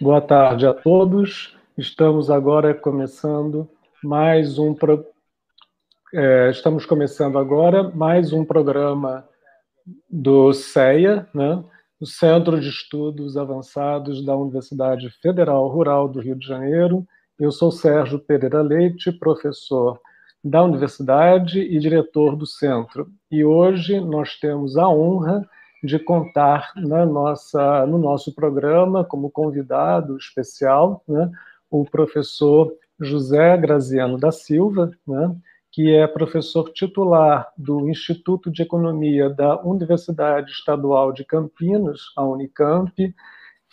Boa tarde a todos. Estamos agora começando mais um pro... é, estamos começando agora mais um programa do CEA, né? o Centro de Estudos Avançados da Universidade Federal Rural do Rio de Janeiro. Eu sou Sérgio Pereira Leite, professor da universidade e diretor do centro. E hoje nós temos a honra de contar na nossa, no nosso programa, como convidado especial, né, o professor José Graziano da Silva, né, que é professor titular do Instituto de Economia da Universidade Estadual de Campinas, a Unicamp,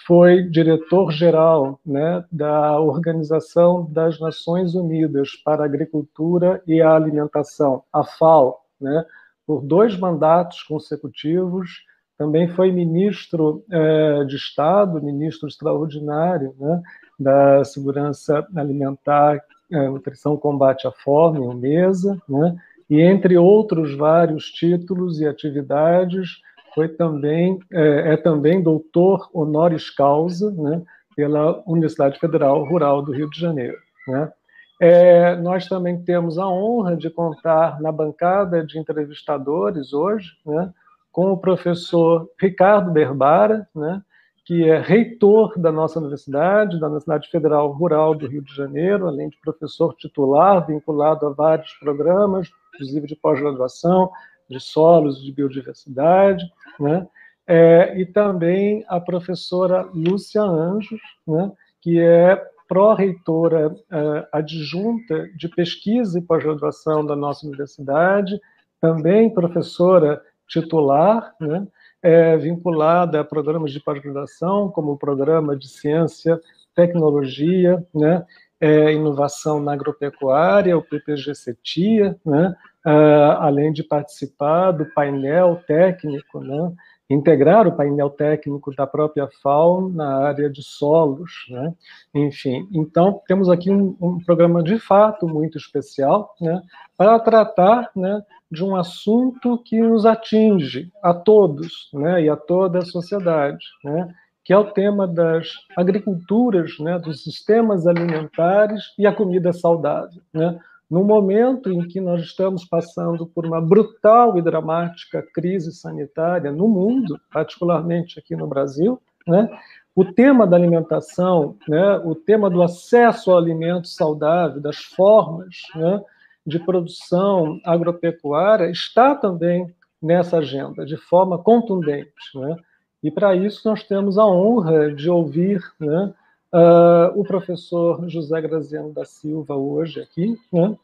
foi diretor-geral né, da Organização das Nações Unidas para a Agricultura e a Alimentação, a FAO, né, por dois mandatos consecutivos. Também foi ministro eh, de Estado, ministro extraordinário né, da Segurança Alimentar, eh, Nutrição, Combate à Fome, o MESA, né, e entre outros vários títulos e atividades, foi também é, é, também doutor honoris causa né, pela Universidade Federal Rural do Rio de Janeiro. Né. É, nós também temos a honra de contar na bancada de entrevistadores hoje né, com o professor Ricardo Berbara, né, que é reitor da nossa universidade, da Universidade Federal Rural do Rio de Janeiro, além de professor titular vinculado a vários programas, inclusive de pós-graduação, de solos, de biodiversidade, né? É, e também a professora Lúcia Anjos, né? que é pró-reitora é, adjunta de pesquisa e pós-graduação da nossa universidade, também professora titular, né? é, vinculada a programas de pós-graduação, como o programa de ciência, tecnologia, né? É, inovação na agropecuária, o PPG-CETIA, né? uh, além de participar do painel técnico, né, integrar o painel técnico da própria FAO na área de solos, né? enfim. Então, temos aqui um, um, programa de fato muito especial né, para tratar né, de um assunto que nos atinge a todos né, e a toda a sociedade, né, que é o tema das agriculturas, né, dos sistemas alimentares e a comida saudável. Né? No momento em que nós estamos passando por uma brutal e dramática crise sanitária no mundo, particularmente aqui no Brasil, né, o tema da alimentação, né, o tema do acesso ao alimento saudável, das formas né, de produção agropecuária, está também nessa agenda, de forma contundente. Né? E para isso nós temos a honra de ouvir né, uh, o professor José Graziano da Silva hoje aqui, né?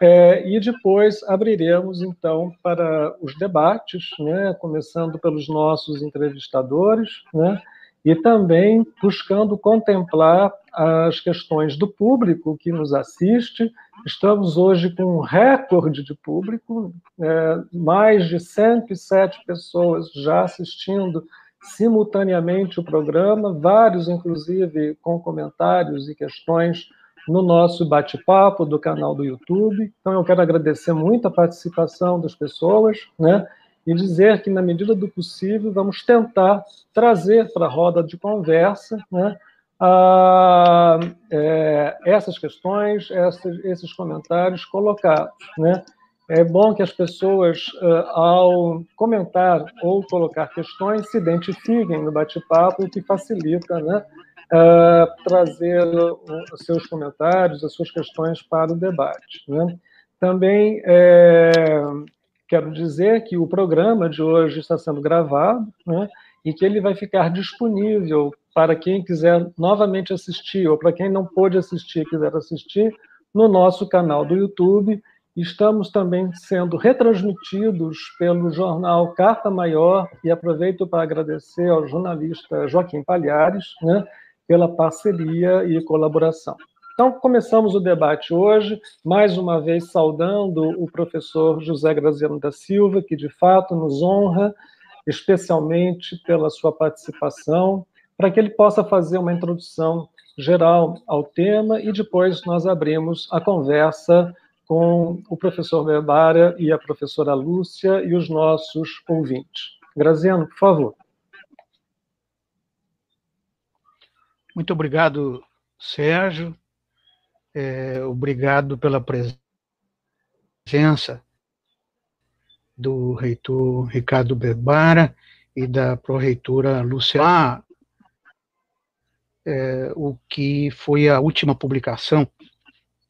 É, e depois abriremos, então, para os debates, né, começando pelos nossos entrevistadores, né, e também buscando contemplar as questões do público que nos assiste. Estamos hoje com um recorde de público, é, mais de 107 pessoas já assistindo simultaneamente o programa, vários, inclusive, com comentários e questões no nosso bate-papo do canal do YouTube. Então, eu quero agradecer muito a participação das pessoas, né? E dizer que, na medida do possível, vamos tentar trazer para a roda de conversa, né? A, é, essas questões, essas, esses comentários colocados, né? É bom que as pessoas, ao comentar ou colocar questões, se identifiquem no bate-papo, o que facilita né, trazer os seus comentários, as suas questões para o debate. Né? Também é, quero dizer que o programa de hoje está sendo gravado né, e que ele vai ficar disponível para quem quiser novamente assistir ou para quem não pôde assistir quiser assistir no nosso canal do YouTube Estamos também sendo retransmitidos pelo jornal Carta Maior e aproveito para agradecer ao jornalista Joaquim Palhares né, pela parceria e colaboração. Então, começamos o debate hoje, mais uma vez saudando o professor José Graziano da Silva, que de fato nos honra, especialmente pela sua participação, para que ele possa fazer uma introdução geral ao tema e depois nós abrimos a conversa com o professor Berbara e a professora Lúcia e os nossos ouvintes. Graziano, por favor. Muito obrigado, Sérgio. É, obrigado pela presença do reitor Ricardo Berbara e da pró-reitora Luciana. É, o que foi a última publicação,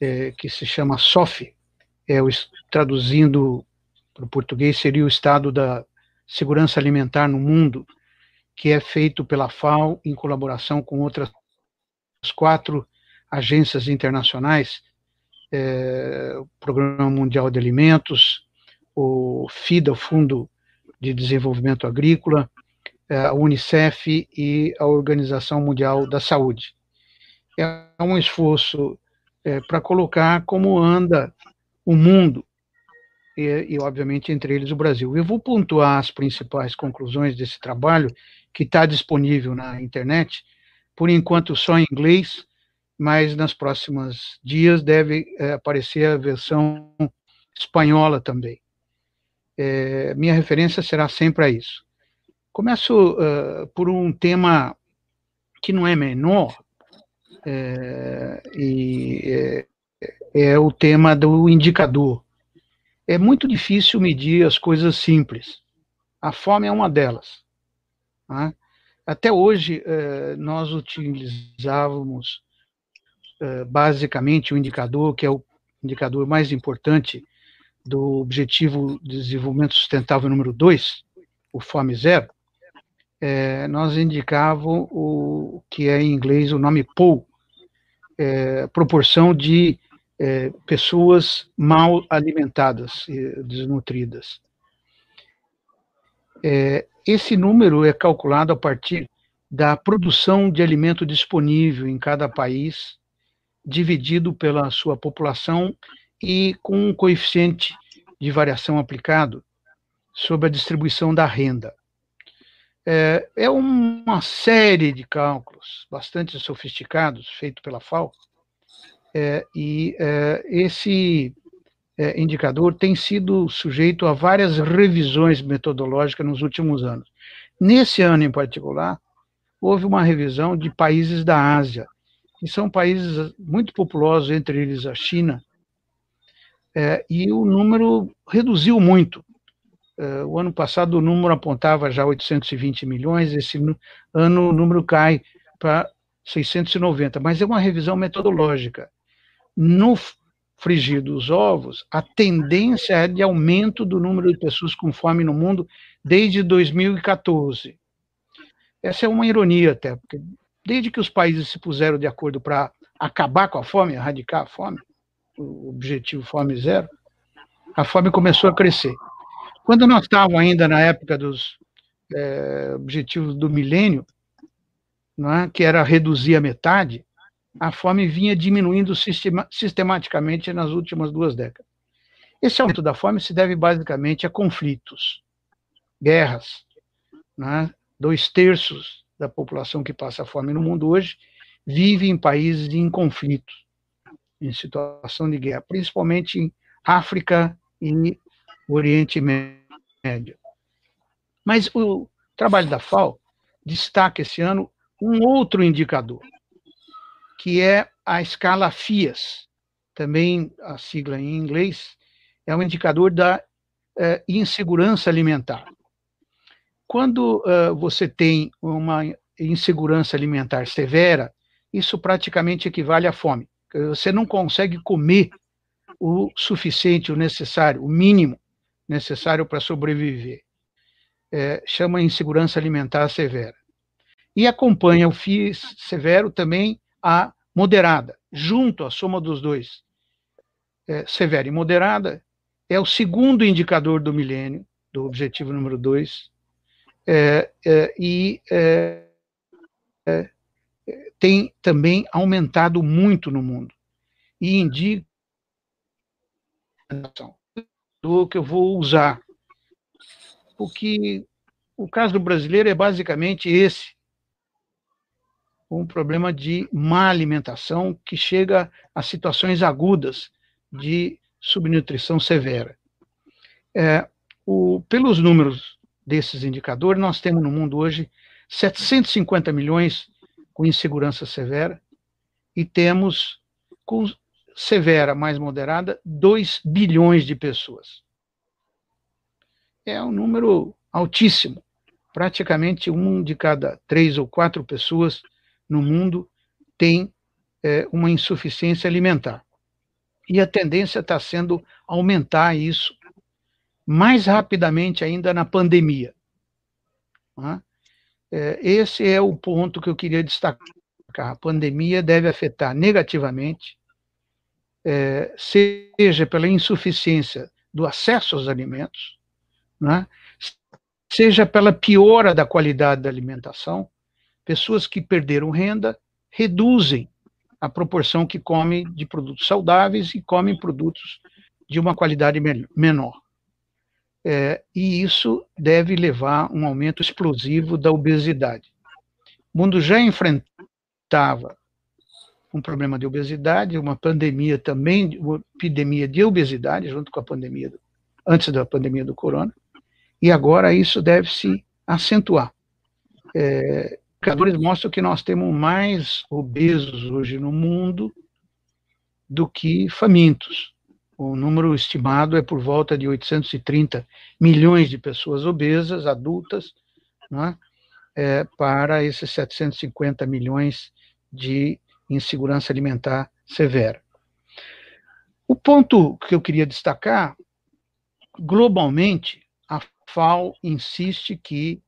é, que se chama SOF, é, o, traduzindo para o português, seria o Estado da Segurança Alimentar no Mundo, que é feito pela FAO em colaboração com outras quatro agências internacionais, é, o Programa Mundial de Alimentos, o FIDA, o Fundo de Desenvolvimento Agrícola, é, a Unicef e a Organização Mundial da Saúde. É um esforço é, para colocar como anda o mundo e, e, obviamente, entre eles o Brasil. Eu vou pontuar as principais conclusões desse trabalho que está disponível na internet, por enquanto só em inglês, mas nas próximas dias deve é, aparecer a versão espanhola também. É, minha referência será sempre a isso. Começo uh, por um tema que não é menor, é, e é, é o tema do indicador. É muito difícil medir as coisas simples. A fome é uma delas. Né? Até hoje, eh, nós utilizávamos eh, basicamente o indicador, que é o indicador mais importante do Objetivo de Desenvolvimento Sustentável número 2, o Fome Zero, é, nós indicávamos o que é em inglês o nome POU, é, proporção de é, pessoas mal alimentadas desnutridas. É, esse número é calculado a partir da produção de alimento disponível em cada país, dividido pela sua população e com um coeficiente de variação aplicado sobre a distribuição da renda. É, é uma série de cálculos bastante sofisticados, feito pela FAO, é, e é, esse é, indicador tem sido sujeito a várias revisões metodológicas nos últimos anos. Nesse ano em particular, houve uma revisão de países da Ásia, que são países muito populosos, entre eles a China, é, e o número reduziu muito. É, o ano passado o número apontava já 820 milhões, esse ano o número cai para 690, mas é uma revisão metodológica. No frigir dos ovos, a tendência é de aumento do número de pessoas com fome no mundo desde 2014. Essa é uma ironia até, porque desde que os países se puseram de acordo para acabar com a fome, erradicar a fome, o objetivo fome zero, a fome começou a crescer. Quando nós estávamos ainda na época dos é, objetivos do milênio, é, que era reduzir a metade, a fome vinha diminuindo sistema, sistematicamente nas últimas duas décadas. Esse aumento da fome se deve basicamente a conflitos, guerras. Né? Dois terços da população que passa fome no mundo hoje vive em países em conflito, em situação de guerra, principalmente em África e Oriente Médio. Mas o trabalho da FAO destaca esse ano um outro indicador, que é a escala FIAS, também a sigla em inglês, é um indicador da uh, insegurança alimentar. Quando uh, você tem uma insegurança alimentar severa, isso praticamente equivale à fome. Você não consegue comer o suficiente, o necessário, o mínimo necessário para sobreviver. É, chama insegurança alimentar severa. E acompanha o FIS severo também a moderada, junto à soma dos dois, é, severa e moderada, é o segundo indicador do milênio, do objetivo número dois, é, é, e é, é, tem também aumentado muito no mundo. E indica do que eu vou usar. Porque o caso do brasileiro é basicamente esse um problema de má alimentação que chega a situações agudas de subnutrição severa. É, o, pelos números desses indicadores, nós temos no mundo hoje 750 milhões com insegurança severa, e temos, severa mais moderada, 2 bilhões de pessoas. É um número altíssimo. Praticamente um de cada três ou quatro pessoas no mundo tem é, uma insuficiência alimentar. E a tendência está sendo aumentar isso mais rapidamente ainda na pandemia. Né? Esse é o ponto que eu queria destacar. A pandemia deve afetar negativamente, é, seja pela insuficiência do acesso aos alimentos, né? seja pela piora da qualidade da alimentação. Pessoas que perderam renda reduzem a proporção que comem de produtos saudáveis e comem produtos de uma qualidade menor. É, e isso deve levar a um aumento explosivo da obesidade. O mundo já enfrentava um problema de obesidade, uma pandemia também, uma epidemia de obesidade, junto com a pandemia, do, antes da pandemia do corona, e agora isso deve se acentuar. É, indicadores mostram que nós temos mais obesos hoje no mundo do que famintos. O número estimado é por volta de 830 milhões de pessoas obesas, adultas, né, é, para esses 750 milhões de insegurança alimentar severa. O ponto que eu queria destacar, globalmente, a FAO insiste que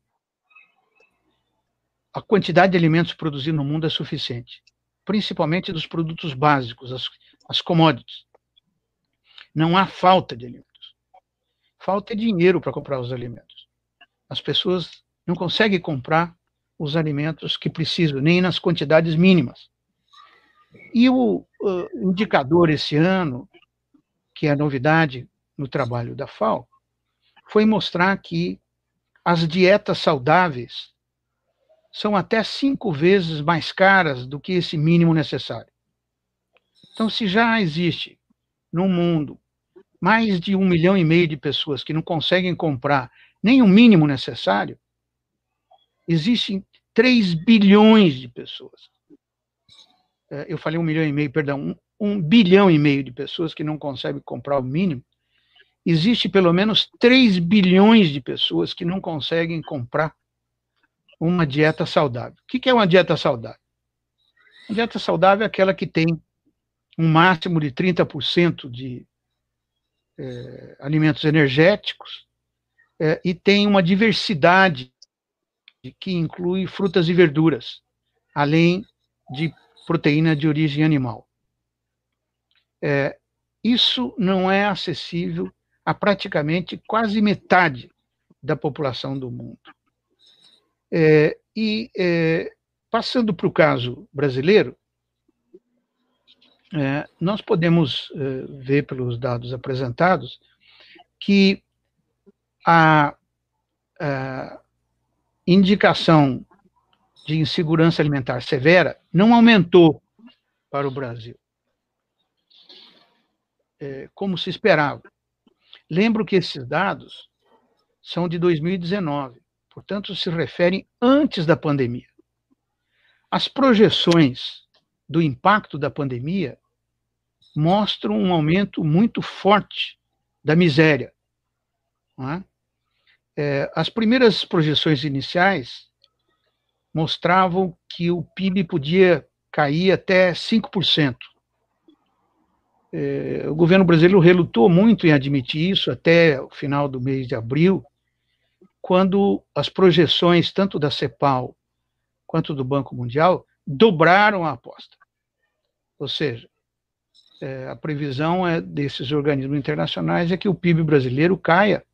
a quantidade de alimentos produzidos no mundo é suficiente, principalmente dos produtos básicos, as, as commodities. Não há falta de alimentos. Falta dinheiro para comprar os alimentos. As pessoas não conseguem comprar os alimentos que precisam, nem nas quantidades mínimas. E o uh, indicador esse ano, que é a novidade no trabalho da FAO, foi mostrar que as dietas saudáveis são até cinco vezes mais caras do que esse mínimo necessário. Então, se já existe no mundo mais de um milhão e meio de pessoas que não conseguem comprar nem o mínimo necessário, existem 3 bilhões de pessoas. É, eu falei um milhão e meio, perdão, um, um bilhão e meio de pessoas que não conseguem comprar o mínimo. Existe pelo menos 3 bilhões de pessoas que não conseguem comprar uma dieta saudável. O que é uma dieta saudável? Uma dieta saudável é aquela que tem um máximo de 30% de é, alimentos energéticos é, e tem uma diversidade que inclui frutas e verduras, além de proteína de origem animal. É, isso não é acessível a praticamente quase metade da população do mundo. É, e é, passando para o caso brasileiro, é, nós podemos é, ver pelos dados apresentados que a, a indicação de insegurança alimentar severa não aumentou para o Brasil, é, como se esperava. Lembro que esses dados são de 2019, portanto, se referem antes da pandemia. As projeções do impacto da pandemia mostram um aumento muito forte da miséria. É? É, as primeiras projeções iniciais mostravam que o PIB podia cair até 5%. É, o governo brasileiro relutou muito em admitir isso até o final do mês de abril, quando as projeções, tanto da CEPAL quanto do Banco Mundial, dobraram a aposta. Ou seja, é, a previsão é desses organismos internacionais é que o PIB brasileiro caia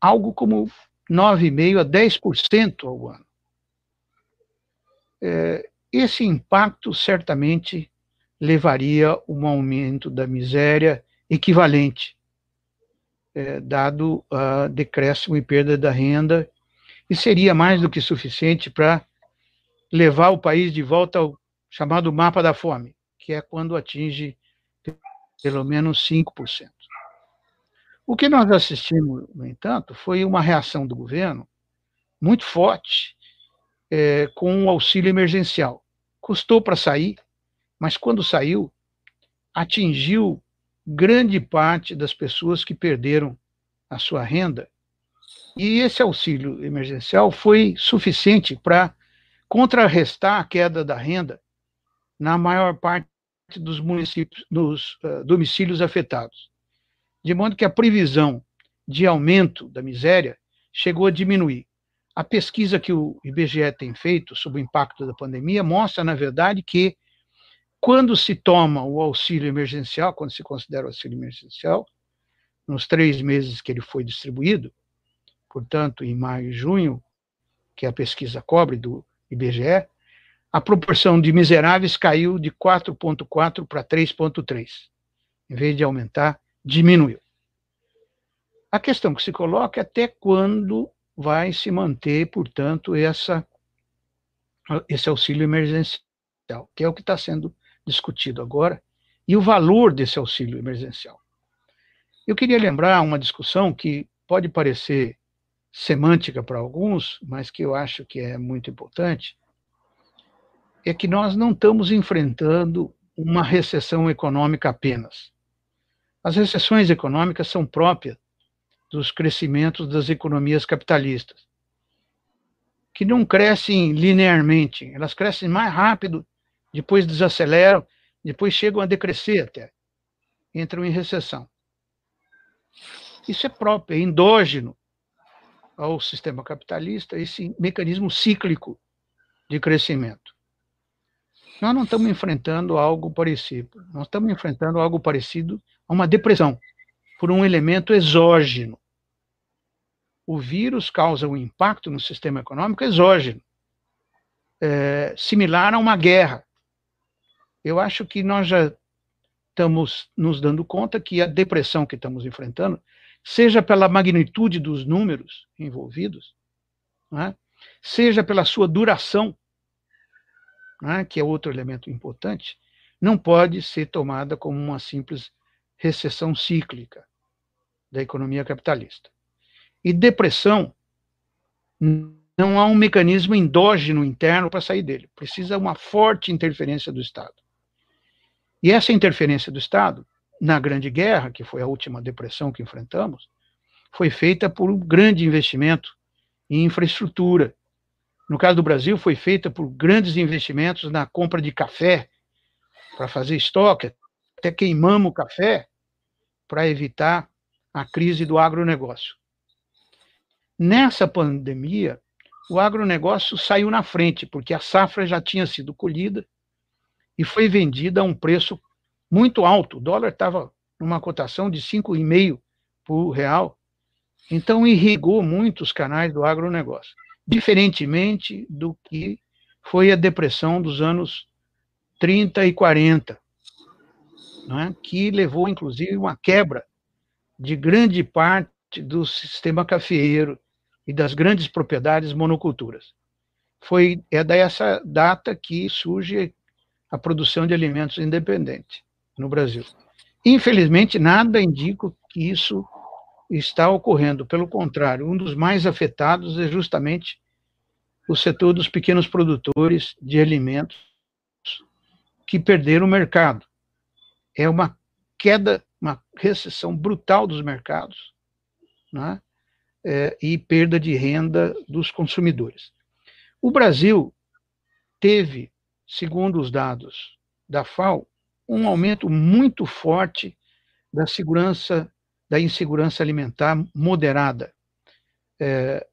algo como 9,5% a 10% ao ano. É, esse impacto certamente levaria a um aumento da miséria equivalente, é, dado a decréscimo e perda da renda, e seria mais do que suficiente para levar o país de volta ao chamado mapa da fome, que é quando atinge pelo menos 5%. O que nós assistimos, no entanto, foi uma reação do governo muito forte é, com o auxílio emergencial. Custou para sair, mas quando saiu, atingiu grande parte das pessoas que perderam a sua renda. E esse auxílio emergencial foi suficiente para contrarrestar a queda da renda na maior parte dos municípios, dos uh, domicílios afetados. De modo que a previsão de aumento da miséria chegou a diminuir. A pesquisa que o IBGE tem feito sobre o impacto da pandemia mostra, na verdade, que quando se toma o auxílio emergencial, quando se considera o auxílio emergencial, nos três meses que ele foi distribuído, portanto, em maio e junho, que a pesquisa cobre do IBGE, a proporção de miseráveis caiu de 4,4 para 3,3. Em vez de aumentar, diminuiu. A questão que se coloca é até quando vai se manter, portanto, essa, esse auxílio emergencial, que é o que está sendo discutido agora, e o valor desse auxílio emergencial. Eu queria lembrar uma discussão que pode parecer semântica para alguns, mas que eu acho que é muito importante, é que nós não estamos enfrentando uma recessão econômica apenas. As recessões econômicas são próprias dos crescimentos das economias capitalistas, que não crescem linearmente, elas crescem mais rápido, depois desaceleram, depois chegam a decrescer até, entram em recessão. Isso é próprio, é endógeno ao sistema capitalista, esse mecanismo cíclico de crescimento. Nós não estamos enfrentando algo parecido, nós estamos enfrentando algo parecido a uma depressão, por um elemento exógeno. O vírus causa um impacto no sistema econômico exógeno, é, similar a uma guerra. Eu acho que nós já estamos nos dando conta que a depressão que estamos enfrentando, seja pela magnitude dos números envolvidos, é? seja pela sua duração, é? que é outro elemento importante, não pode ser tomada como uma simples recessão cíclica da economia capitalista. E depressão, não há um mecanismo endógeno interno para sair dele. Precisa uma forte interferência do Estado. E essa interferência do Estado, na Grande Guerra, que foi a última depressão que enfrentamos, foi feita por um grande investimento em infraestrutura. No caso do Brasil, foi feita por grandes investimentos na compra de café para fazer estoque, até queimamos o café para evitar a crise do agronegócio. Nessa pandemia, o agronegócio saiu na frente, porque a safra já tinha sido colhida e foi vendida a um preço muito alto. O dólar estava numa cotação de 5,5 por real. Então, irrigou muito os canais do agronegócio, diferentemente do que foi a depressão dos anos 30 e 40, né, que levou, inclusive, uma quebra de grande parte do sistema cafeeiro e das grandes propriedades monoculturas. Foi é dessa data que surge a produção de alimentos independente no Brasil. Infelizmente, nada indica que isso está ocorrendo. Pelo contrário, um dos mais afetados é justamente o setor dos pequenos produtores de alimentos que perderam o mercado é uma queda, uma recessão brutal dos mercados né? é, e perda de renda dos consumidores. O Brasil teve, segundo os dados da FAO, um aumento muito forte da segurança, da insegurança alimentar moderada, é,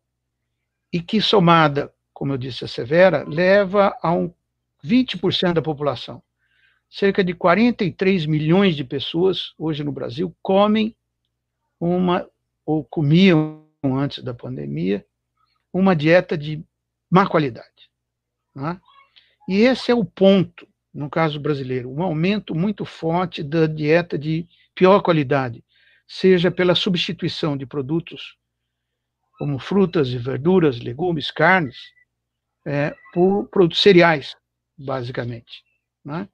e que somada, como eu disse a Severa, leva a um 20% da população cerca de 43 milhões de pessoas hoje no Brasil comem uma, ou comiam antes da pandemia, uma dieta de má qualidade. Né? E esse é o ponto, no caso brasileiro, um aumento muito forte da dieta de pior qualidade, seja pela substituição de produtos como frutas e verduras, legumes, carnes, é, por produtos cereais, basicamente. Né?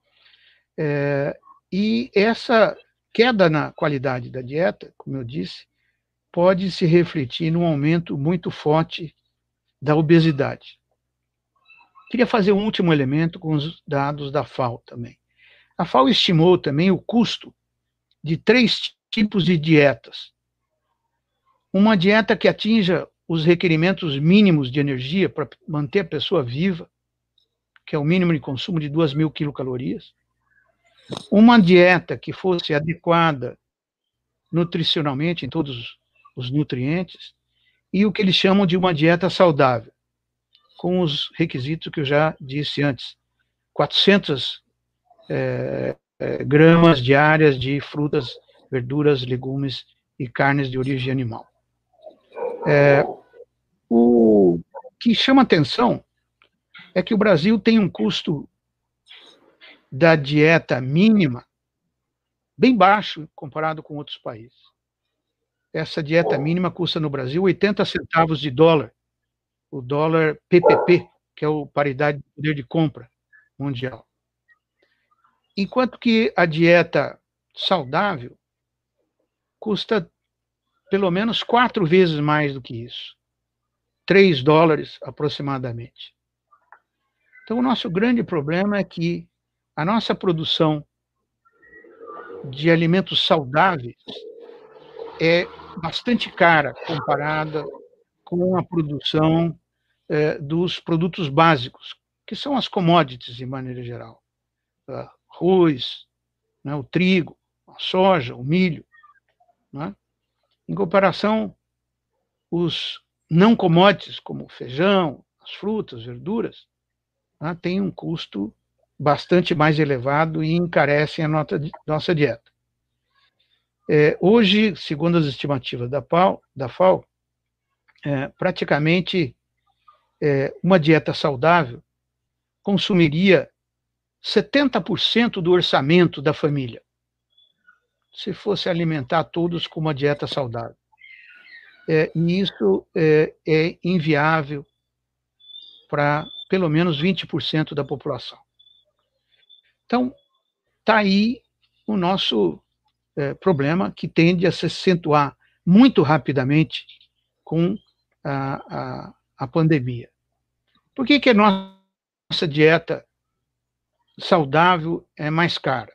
É, e essa queda na qualidade da dieta, como eu disse, pode se refletir num aumento muito forte da obesidade. Queria fazer um último elemento com os dados da FAO também. A FAO estimou também o custo de três tipos de dietas. Uma dieta que atinja os requerimentos mínimos de energia para manter a pessoa viva, que é o mínimo de consumo de 2 mil quilocalorias. Uma dieta que fosse adequada nutricionalmente em todos os nutrientes. E o que eles chamam de uma dieta saudável, com os requisitos que eu já disse antes. 400 é, é, gramas diárias de frutas, verduras, legumes e carnes de origem animal. É, o que chama atenção é que o Brasil tem um custo da dieta mínima bem baixo comparado com outros países. Essa dieta mínima custa no Brasil 80 centavos de dólar, o dólar PPP, que é o paridade de poder de compra mundial. Enquanto que a dieta saudável custa pelo menos quatro vezes mais do que isso. 3 dólares aproximadamente. Então, o nosso grande problema é que a nossa produção de alimentos saudáveis é bastante cara comparada com a produção é, dos produtos básicos, que são as commodities de maneira geral. Arroz, né, o trigo, a soja, o milho. Né? Em comparação, os não commodities, como o feijão, as frutas, verduras, né, têm um custo bastante mais elevado e encarecem a nossa dieta. É, hoje, segundo as estimativas da, FAO, da FAO é, praticamente é, uma dieta saudável consumiria 70% do orçamento da família, se fosse alimentar todos com uma dieta saudável. É, e isso é, é inviável para pelo menos 20% da população. Então, está aí o nosso é, problema que tende a se acentuar muito rapidamente com a, a, a pandemia. Por que, que a nossa dieta saudável é mais cara?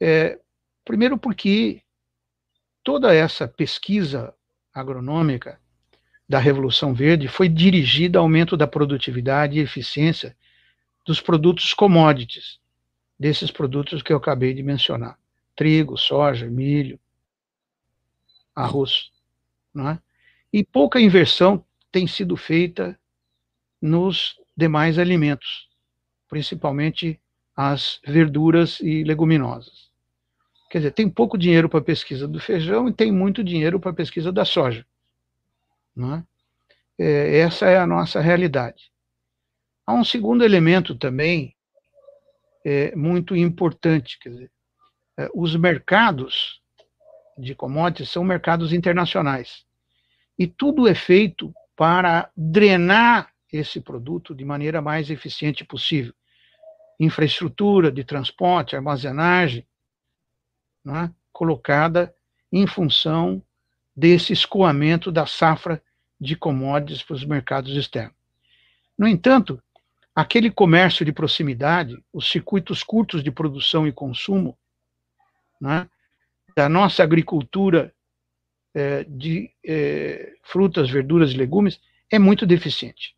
É, primeiro, porque toda essa pesquisa agronômica da Revolução Verde foi dirigida ao aumento da produtividade e eficiência dos produtos commodities, desses produtos que eu acabei de mencionar trigo, soja, milho, arroz. Não é? E pouca inversão tem sido feita nos demais alimentos, principalmente as verduras e leguminosas. Quer dizer, tem pouco dinheiro para a pesquisa do feijão e tem muito dinheiro para a pesquisa da soja. Não é? É, essa é a nossa realidade. Há um segundo elemento também é, muito importante, quer dizer, é, os mercados de commodities são mercados internacionais. E tudo é feito para drenar esse produto de maneira mais eficiente possível. Infraestrutura de transporte, armazenagem, né, colocada em função desse escoamento da safra de commodities para os mercados externos. No entanto, aquele comércio de proximidade, os circuitos curtos de produção e consumo, né, da nossa agricultura é, de é, frutas, verduras e legumes é muito deficiente.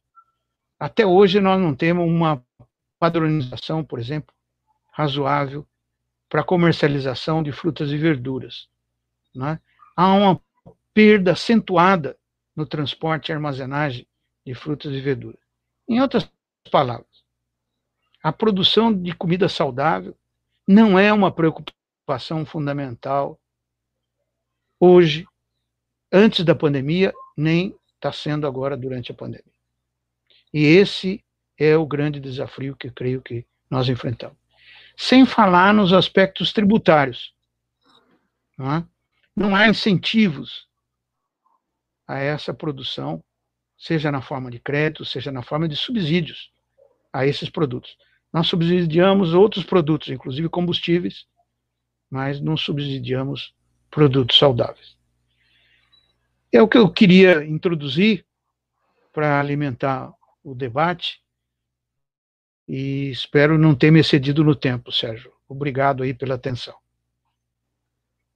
Até hoje nós não temos uma padronização, por exemplo, razoável para comercialização de frutas e verduras. Né? Há uma perda acentuada no transporte e armazenagem de frutas e verduras. Em outras palavras, a produção de comida saudável não é uma preocupação fundamental hoje, antes da pandemia, nem está sendo agora durante a pandemia. E esse é o grande desafio que creio que nós enfrentamos. Sem falar nos aspectos tributários. Não, é? não há incentivos a essa produção, seja na forma de crédito, seja na forma de subsídios a esses produtos. Nós subsidiamos outros produtos, inclusive combustíveis, mas não subsidiamos produtos saudáveis. É o que eu queria introduzir para alimentar o debate e espero não ter me excedido no tempo, Sérgio. Obrigado aí pela atenção.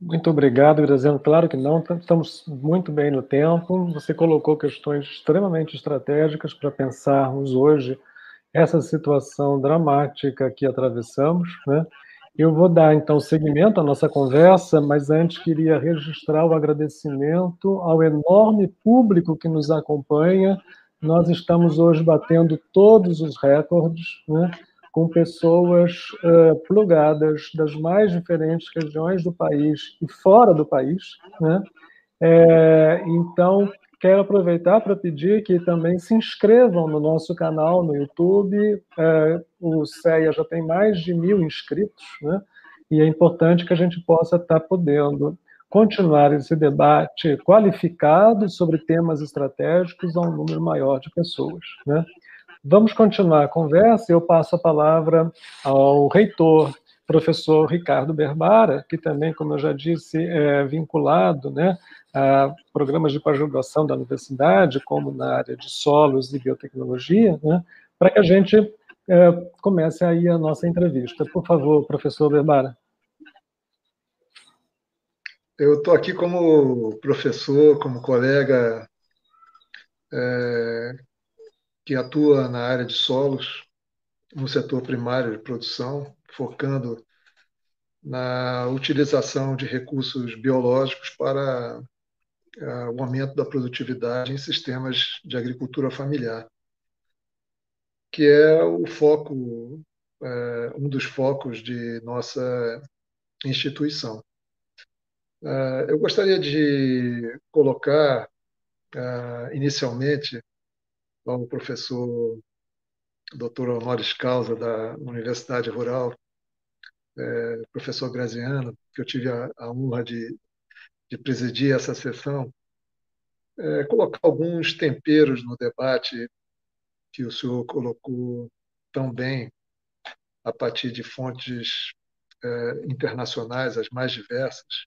Muito obrigado, Graziano. Claro que não, estamos muito bem no tempo. Você colocou questões extremamente estratégicas para pensarmos hoje essa situação dramática que atravessamos. Né? Eu vou dar, então, seguimento à nossa conversa, mas antes queria registrar o agradecimento ao enorme público que nos acompanha. Nós estamos hoje batendo todos os recordes, né? Com pessoas uh, plugadas das mais diferentes regiões do país e fora do país. Né? É, então, quero aproveitar para pedir que também se inscrevam no nosso canal no YouTube. É, o CEA já tem mais de mil inscritos, né? e é importante que a gente possa estar podendo continuar esse debate qualificado sobre temas estratégicos a um número maior de pessoas. Né? Vamos continuar a conversa. Eu passo a palavra ao reitor, professor Ricardo Berbara, que também, como eu já disse, é vinculado né, a programas de pós-graduação da universidade, como na área de solos e biotecnologia, né, para que a gente é, comece aí a nossa entrevista. Por favor, professor Berbara. Eu estou aqui como professor, como colega é, que atua na área de solos, no setor primário de produção, focando na utilização de recursos biológicos para uh, o aumento da produtividade em sistemas de agricultura familiar, que é o foco, uh, um dos focos de nossa instituição. Uh, eu gostaria de colocar, inicialmente, ao professor Dr. Honoris Causa da Universidade Rural, é, professor Graziano, que eu tive a, a honra de, de, presidir essa sessão, é, colocar alguns temperos no debate que o senhor colocou tão bem a partir de fontes é, internacionais, as mais diversas.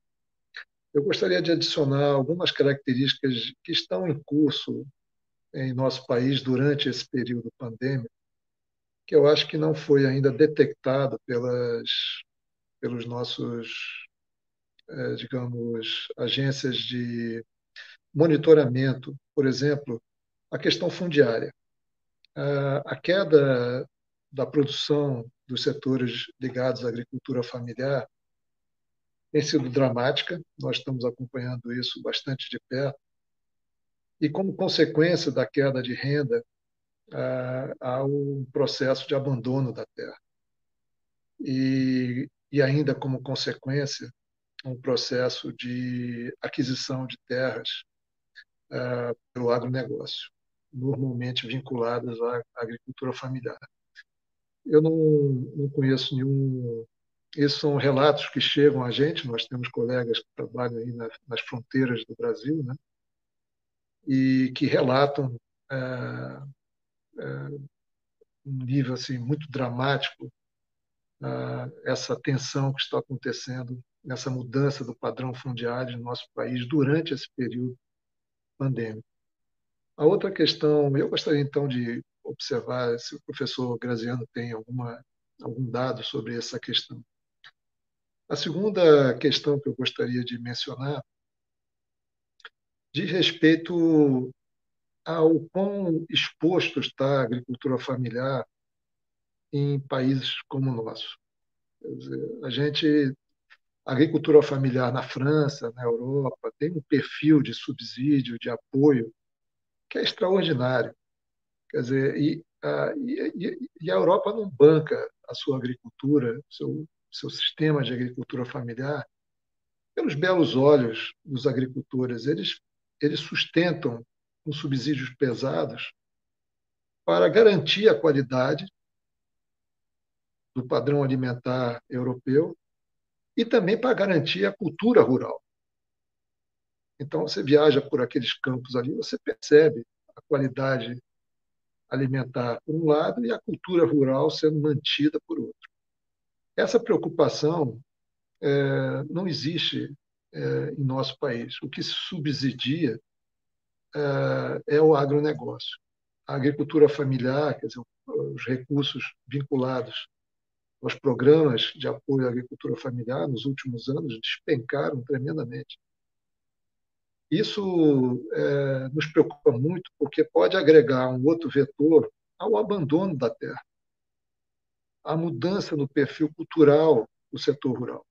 Eu gostaria de adicionar algumas características que estão em curso em nosso país durante esse período pandêmico, que eu acho que não foi ainda detectado pelas, pelos nossos, é, digamos, agências de monitoramento. Por exemplo, a questão fundiária. A queda da produção dos setores ligados à agricultura familiar tem sido dramática, nós estamos acompanhando isso bastante de perto e, como consequência da queda de renda, há um processo de abandono da terra. E, e ainda como consequência, um processo de aquisição de terras pelo agronegócio, normalmente vinculadas à agricultura familiar. Eu não, não conheço nenhum. Esses são relatos que chegam a gente, nós temos colegas que trabalham aí nas, nas fronteiras do Brasil, né? E que relatam é, um nível assim muito dramático é, essa tensão que está acontecendo nessa mudança do padrão fundiário no nosso país durante esse período pandêmico. A outra questão, eu gostaria então de observar se o professor Graziano tem alguma algum dado sobre essa questão. A segunda questão que eu gostaria de mencionar diz respeito ao quão exposto está a agricultura familiar em países como o nosso. Dizer, a gente, a agricultura familiar na França, na Europa, tem um perfil de subsídio, de apoio, que é extraordinário. Quer dizer, e a, e, e a Europa não banca a sua agricultura, seu, seu sistema de agricultura familiar, pelos belos olhos dos agricultores. Eles eles sustentam com subsídios pesados para garantir a qualidade do padrão alimentar europeu e também para garantir a cultura rural. Então, você viaja por aqueles campos ali, você percebe a qualidade alimentar por um lado e a cultura rural sendo mantida por outro. Essa preocupação é, não existe é, em nosso país. O que subsidia é, é o agronegócio. a agricultura familiar, quer dizer, os recursos vinculados aos programas de apoio à agricultura familiar nos últimos anos despencaram tremendamente. Isso é, nos preocupa muito porque pode agregar um outro vetor ao abandono da terra, à mudança no perfil cultural do setor rural.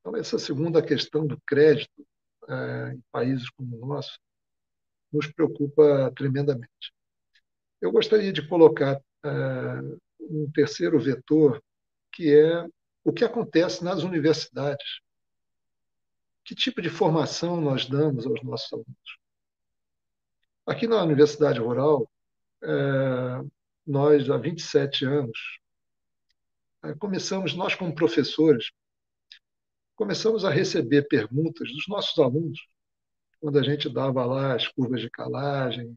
Então, essa segunda questão do crédito é, em países como o nosso nos preocupa tremendamente. Eu gostaria de colocar é, um terceiro vetor, que é o que acontece nas universidades. Que tipo de formação nós damos aos nossos alunos? Aqui na Universidade Rural, é, nós, há 27 anos, é, começamos, nós como professores, começamos a receber perguntas dos nossos alunos, quando a gente dava lá as curvas de calagem,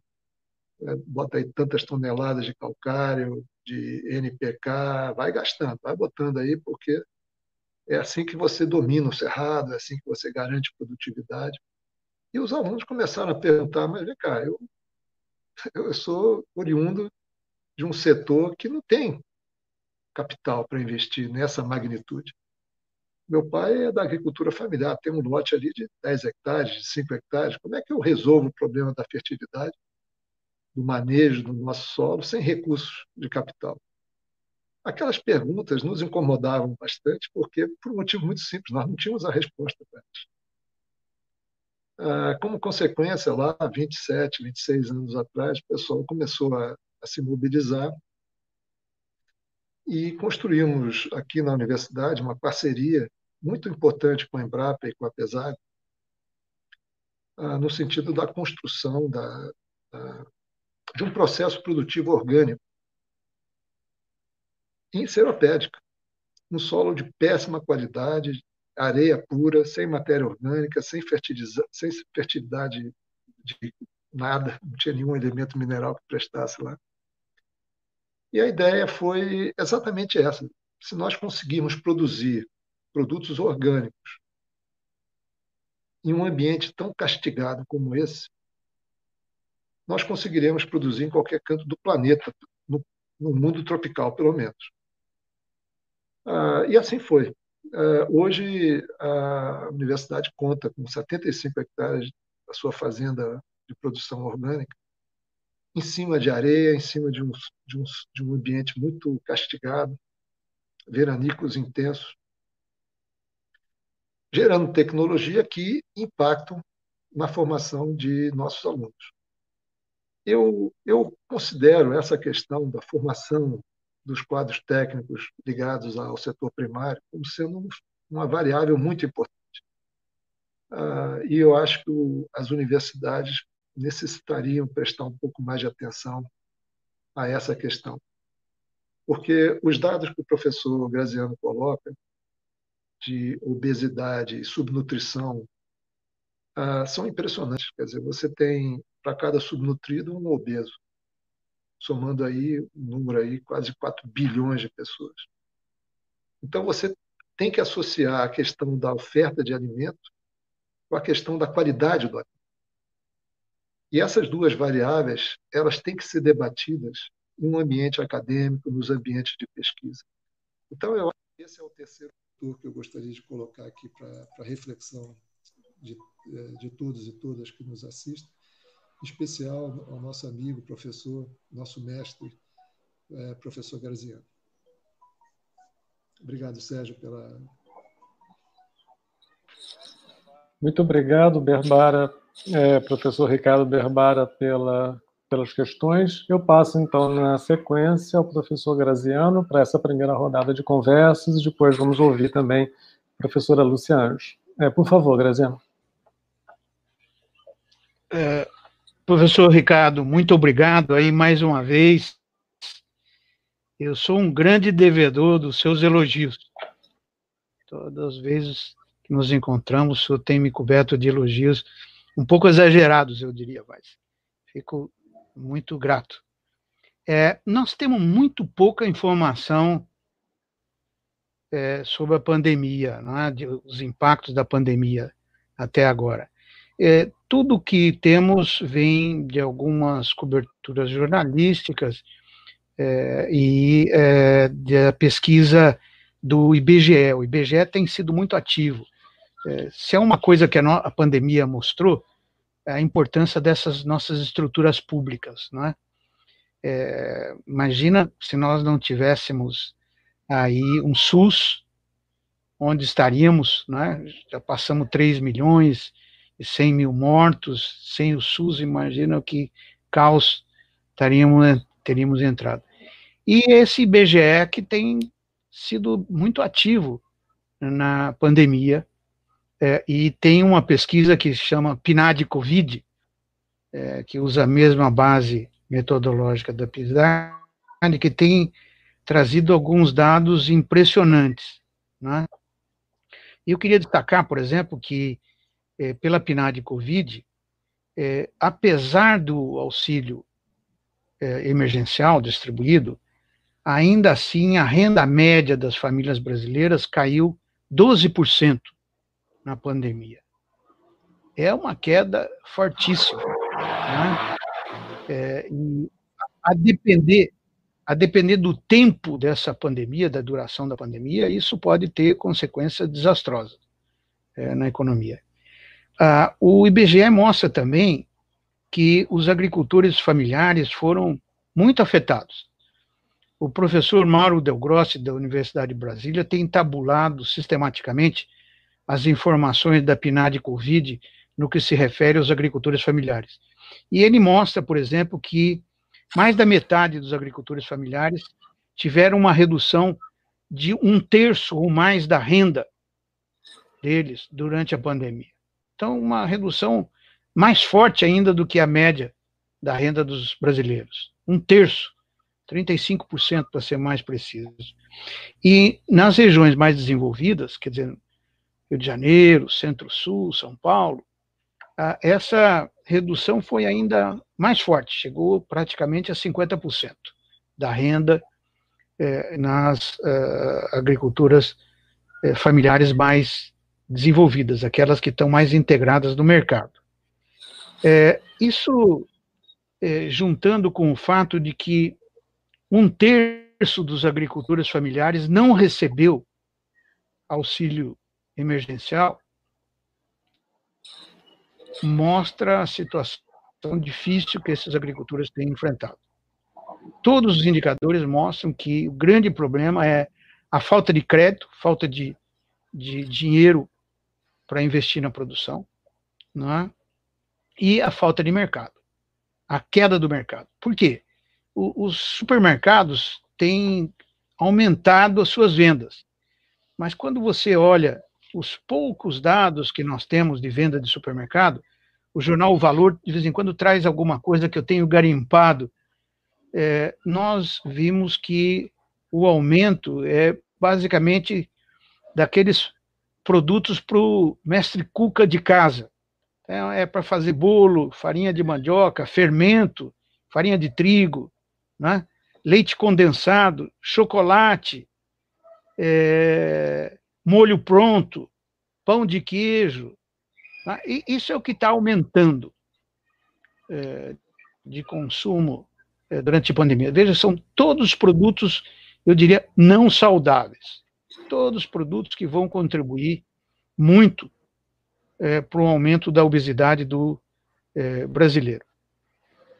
é, bota aí tantas toneladas de calcário, de NPK, vai gastando, vai botando aí, porque é assim que você domina o cerrado, é assim que você garante produtividade. E os alunos começaram a perguntar, mas vem cá, eu, eu sou oriundo de um setor que não tem capital para investir nessa magnitude. Meu pai é da agricultura familiar, tem um lote ali de 10 hectares, de 5 hectares. Como é que eu resolvo o problema da fertilidade, do manejo do nosso solo, sem recursos de capital? Aquelas perguntas nos incomodavam bastante, porque, por um motivo muito simples, nós não tínhamos a resposta para elas. Ah, como consequência, lá, 27, 26 anos atrás, o pessoal começou a, a se mobilizar e construímos aqui na universidade uma parceria muito importante com a Embrapa e com a Pesag, ah, no sentido da construção da, da, de um processo produtivo orgânico enceropédica, um solo de péssima qualidade, areia pura, sem matéria orgânica, sem, sem fertilidade de nada, não tinha nenhum elemento mineral que prestasse lá. E a ideia foi exatamente essa. Se nós conseguirmos produzir produtos orgânicos em um ambiente tão castigado como esse, nós conseguiremos produzir em qualquer canto do planeta, no, no mundo tropical, pelo menos. Ah, e assim foi. Ah, hoje, a universidade conta com 75 hectares da sua fazenda de produção orgânica, em cima de areia, em cima de um, de um, de um ambiente muito castigado, veranicos intensos, gerando tecnologia que impactam na formação de nossos alunos. Eu, eu considero essa questão da formação dos quadros técnicos ligados ao setor primário como sendo uma variável muito importante. Ah, e eu acho que as universidades necessitariam prestar um pouco mais de atenção a essa questão. Porque os dados que o professor Graziano coloca de obesidade e subnutrição ah, são impressionantes. Quer dizer, você tem para cada subnutrido um obeso somando aí um número aí quase 4 bilhões de pessoas. Então você tem que associar a questão da oferta de alimento com a questão da qualidade do alimento. E essas duas variáveis, elas têm que ser debatidas em um ambiente acadêmico, nos ambientes de pesquisa. Então, eu acho que esse é o terceiro fator que eu gostaria de colocar aqui para reflexão de, eh, de todos e todas que nos assistem em especial ao nosso amigo, professor, nosso mestre, é, professor Garziano. Obrigado, Sérgio, pela. Muito obrigado, Berbara, é, professor Ricardo Berbara, pela, pelas questões. Eu passo, então, na sequência, ao professor Graziano para essa primeira rodada de conversas, e depois vamos ouvir também a professora Lúcia Anjos. É, por favor, Graziano. É, Professor Ricardo, muito obrigado aí mais uma vez. Eu sou um grande devedor dos seus elogios. Todas as vezes que nos encontramos, o senhor tem me coberto de elogios, um pouco exagerados, eu diria, mas fico muito grato. É, nós temos muito pouca informação é, sobre a pandemia, é? os impactos da pandemia até agora. é, tudo que temos vem de algumas coberturas jornalísticas é, e é, da pesquisa do IBGE. O IBGE tem sido muito ativo. Se é uma coisa que a, a, pandemia mostrou, é a importância dessas nossas estruturas públicas, não é? é? imagina se nós não tivéssemos aí um SUS, onde estaríamos, né? já passamos 3 milhões e 100 mil mortos, sem o SUS, imagina que caos teríamos, teríamos entrado. E esse IBGE que tem sido muito ativo na pandemia, é, e tem uma pesquisa que se chama PNAD Covid, é, que usa a mesma base metodológica da PNAD, que tem trazido alguns dados impressionantes. Né? Eu queria destacar, por exemplo, que é, pela PNAD Covid, é, apesar do auxílio é, emergencial distribuído, ainda assim a renda média das famílias brasileiras caiu 12% na pandemia. É uma queda fortíssima. Né? É, a depender a depender do tempo dessa pandemia, da duração da pandemia, isso pode ter consequências desastrosas é, na economia. Ah, o IBGE mostra também que os agricultores familiares foram muito afetados. O professor Mauro Del Grossi, da Universidade de Brasília, tem tabulado sistematicamente as informações da PNAD Covid no que se refere aos agricultores familiares. E ele mostra, por exemplo, que mais da metade dos agricultores familiares tiveram uma redução de um terço ou mais da renda deles durante a pandemia. Então, uma redução mais forte ainda do que a média da renda dos brasileiros. Um terço, 35% para ser mais preciso. E nas regiões mais desenvolvidas, quer dizer, Rio de Janeiro, Centro-Sul, São Paulo, essa redução foi ainda mais forte, chegou praticamente a 50% da renda é, nas uh, agriculturas é, familiares mais desenvolvidas, aquelas que estão mais integradas no mercado. É, isso juntando com o fato de que um terço dos agricultores familiares não recebeu auxílio emergencial, mostra a situação difícil que esses agricultores têm enfrentado. Todos os indicadores mostram que o grande problema é a falta de crédito, falta de, de dinheiro para investir na produção, é? e a falta de mercado, a queda do mercado. Por quê? O, os supermercados têm aumentado as suas vendas, mas quando você olha os poucos dados que nós temos de venda de supermercado, o jornal O Valor, de vez em quando, traz alguma coisa que eu tenho garimpado. É, nós vimos que o aumento é basicamente daqueles produtos para o mestre cuca de casa. É, é para fazer bolo, farinha de mandioca, fermento, farinha de trigo, né? leite condensado, chocolate, é, molho pronto, pão de queijo, Tá? E isso é o que está aumentando é, de consumo é, durante a pandemia. Veja, são todos produtos, eu diria, não saudáveis. Todos produtos que vão contribuir muito é, para o aumento da obesidade do é, brasileiro.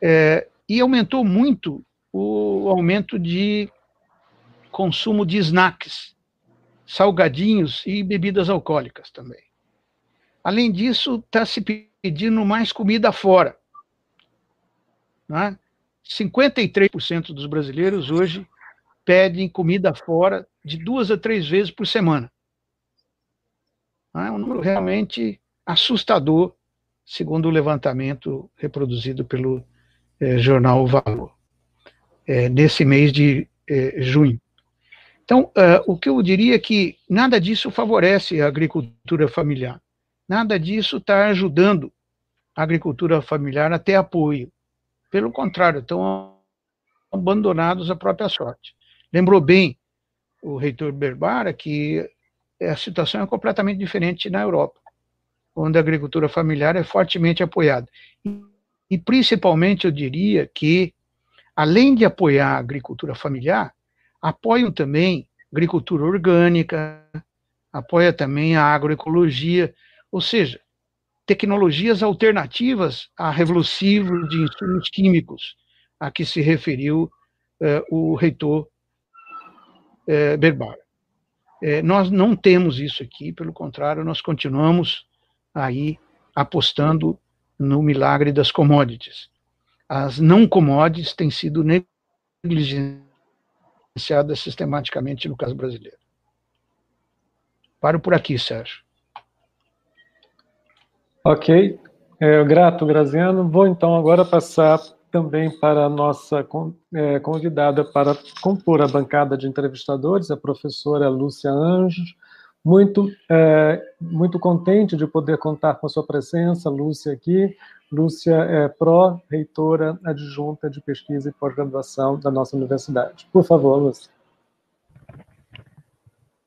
É, e aumentou muito o aumento de consumo de snacks, salgadinhos e bebidas alcoólicas também. Além disso, está se pedindo mais comida fora. Né? 53% dos brasileiros hoje pedem comida fora de duas a três vezes por semana. É um número realmente assustador, segundo o levantamento reproduzido pelo é, jornal Valor, é, nesse mês de é, junho. Então, uh, o que eu diria é que nada disso favorece a agricultura familiar. Nada disso está ajudando a agricultura familiar a ter apoio. Pelo contrário, estão abandonados à própria sorte. Lembrou bem o reitor Berbara que a situação é completamente diferente na Europa. onde a agricultura familiar é fortemente apoiada. E, principalmente, eu diria que, além de apoiar a agricultura familiar, apoiam também agricultura orgânica, apoia também a agroecologia, ou seja, tecnologias alternativas a revolutivos de insumos químicos, a que se referiu eh, o reitor eh, Berbar. Eh, nós não temos isso aqui, pelo contrário, nós continuamos aí apostando no milagre das commodities. As não commodities têm sido negligenciadas sistematicamente no caso brasileiro. Paro por aqui, Sérgio. Ok, é, grato, Graziano. Vou então agora passar também para a nossa é, convidada para compor a bancada de entrevistadores, a professora Lúcia Anjos. Muito, é, muito contente de poder contar com a sua presença, Lúcia, aqui. Lúcia é pró-reitora adjunta de pesquisa e pós-graduação da nossa universidade. Por favor, Lúcia.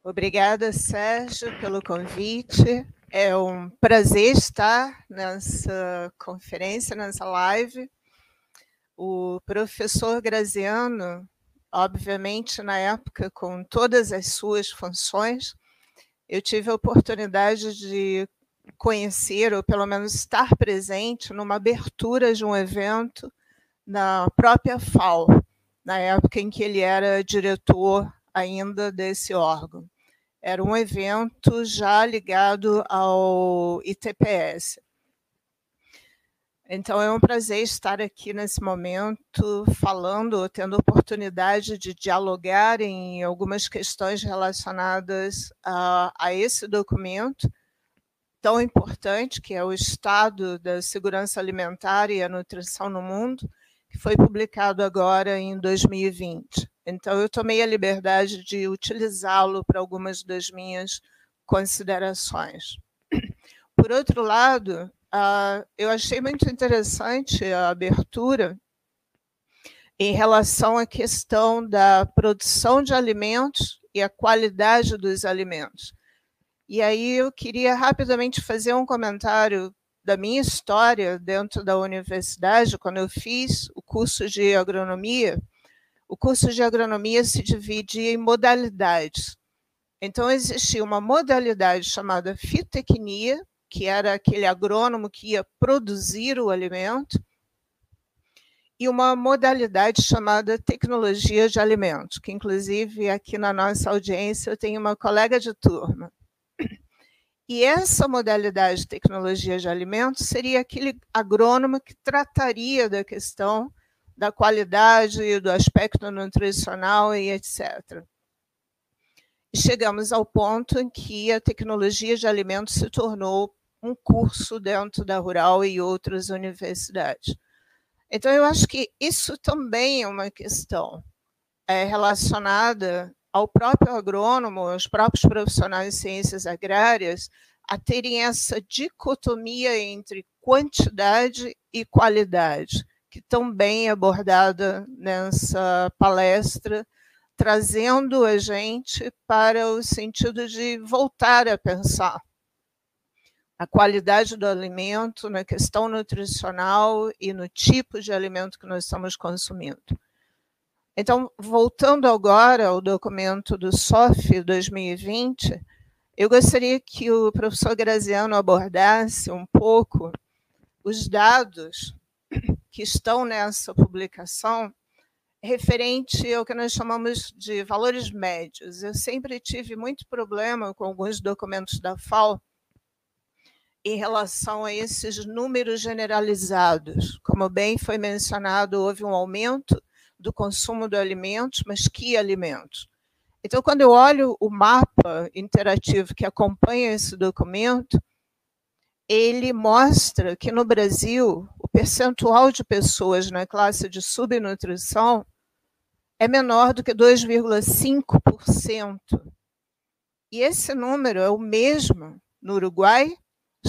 Obrigada, Sérgio, pelo convite. É um prazer estar nessa conferência, nessa live. O professor Graziano, obviamente, na época, com todas as suas funções, eu tive a oportunidade de conhecer, ou pelo menos estar presente, numa abertura de um evento na própria FAO, na época em que ele era diretor ainda desse órgão. Era um evento já ligado ao ITPS. Então é um prazer estar aqui nesse momento falando, tendo oportunidade de dialogar em algumas questões relacionadas a, a esse documento tão importante, que é o Estado da Segurança Alimentar e a Nutrição no Mundo, que foi publicado agora em 2020. Então, eu tomei a liberdade de utilizá-lo para algumas das minhas considerações. Por outro lado, eu achei muito interessante a abertura em relação à questão da produção de alimentos e a qualidade dos alimentos. E aí eu queria rapidamente fazer um comentário da minha história dentro da universidade, quando eu fiz o curso de agronomia, o curso de agronomia se dividia em modalidades. Então, existia uma modalidade chamada fitotecnia, que era aquele agrônomo que ia produzir o alimento, e uma modalidade chamada tecnologia de alimentos, que inclusive aqui na nossa audiência eu tenho uma colega de turma. E essa modalidade de tecnologia de alimentos seria aquele agrônomo que trataria da questão da qualidade, do aspecto nutricional e etc. Chegamos ao ponto em que a tecnologia de alimentos se tornou um curso dentro da Rural e outras universidades. Então, eu acho que isso também é uma questão é, relacionada ao próprio agrônomo, aos próprios profissionais de ciências agrárias, a terem essa dicotomia entre quantidade e qualidade que também é abordada nessa palestra, trazendo a gente para o sentido de voltar a pensar a qualidade do alimento, na questão nutricional e no tipo de alimento que nós estamos consumindo. Então, voltando agora ao documento do SOF 2020, eu gostaria que o professor Graziano abordasse um pouco os dados que estão nessa publicação referente ao que nós chamamos de valores médios. Eu sempre tive muito problema com alguns documentos da FAO em relação a esses números generalizados. Como bem foi mencionado, houve um aumento do consumo de alimentos, mas que alimentos? Então, quando eu olho o mapa interativo que acompanha esse documento, ele mostra que no Brasil o percentual de pessoas na classe de subnutrição é menor do que 2,5%. E esse número é o mesmo no Uruguai,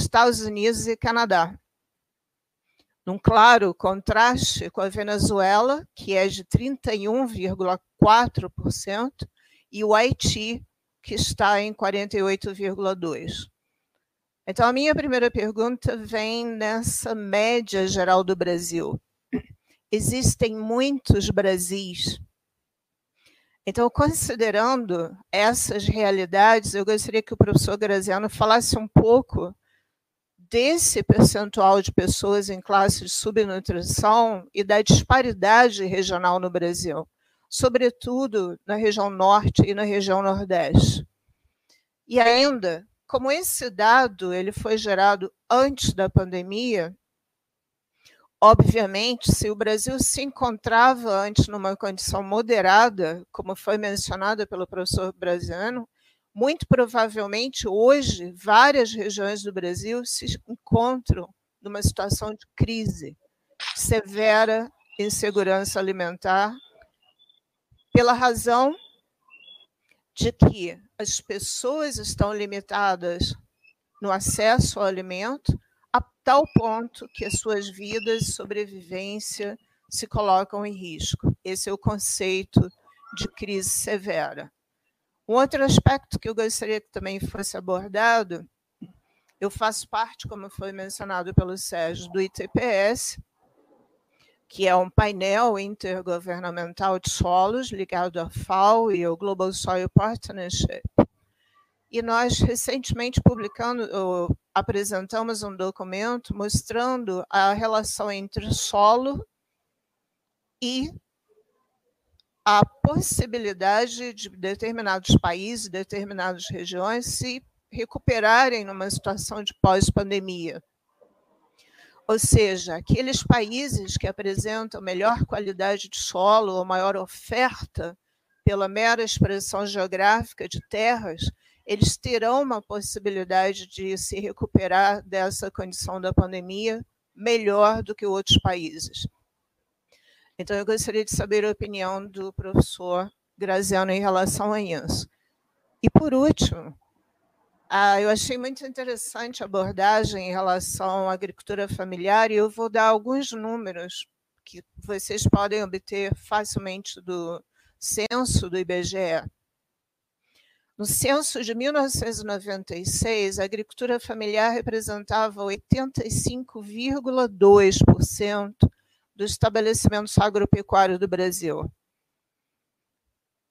Estados Unidos e Canadá. Num claro contraste com a Venezuela, que é de 31,4%, e o Haiti, que está em 48,2%. Então, a minha primeira pergunta vem nessa média geral do Brasil. Existem muitos Brasis. Então, considerando essas realidades, eu gostaria que o professor Graziano falasse um pouco desse percentual de pessoas em classe de subnutrição e da disparidade regional no Brasil, sobretudo na região norte e na região nordeste. E ainda, como esse dado ele foi gerado antes da pandemia, obviamente, se o Brasil se encontrava antes numa condição moderada, como foi mencionada pelo professor Brasiano, muito provavelmente hoje várias regiões do Brasil se encontram numa situação de crise severa insegurança alimentar pela razão de que as pessoas estão limitadas no acesso ao alimento a tal ponto que as suas vidas de sobrevivência se colocam em risco. Esse é o conceito de crise severa. Um outro aspecto que eu gostaria que também fosse abordado, eu faço parte, como foi mencionado pelo Sérgio, do ITPS, que é um painel intergovernamental de solos ligado à FAO e ao Global Soil Partnership. E nós recentemente publicando, apresentamos um documento mostrando a relação entre solo e a possibilidade de determinados países, determinadas regiões se recuperarem numa situação de pós-pandemia. Ou seja, aqueles países que apresentam melhor qualidade de solo ou maior oferta pela mera expressão geográfica de terras, eles terão uma possibilidade de se recuperar dessa condição da pandemia melhor do que outros países. Então, eu gostaria de saber a opinião do professor Graziano em relação a isso. E, por último, ah, eu achei muito interessante a abordagem em relação à agricultura familiar, e eu vou dar alguns números que vocês podem obter facilmente do censo do IBGE. No censo de 1996, a agricultura familiar representava 85,2% dos estabelecimentos agropecuários do Brasil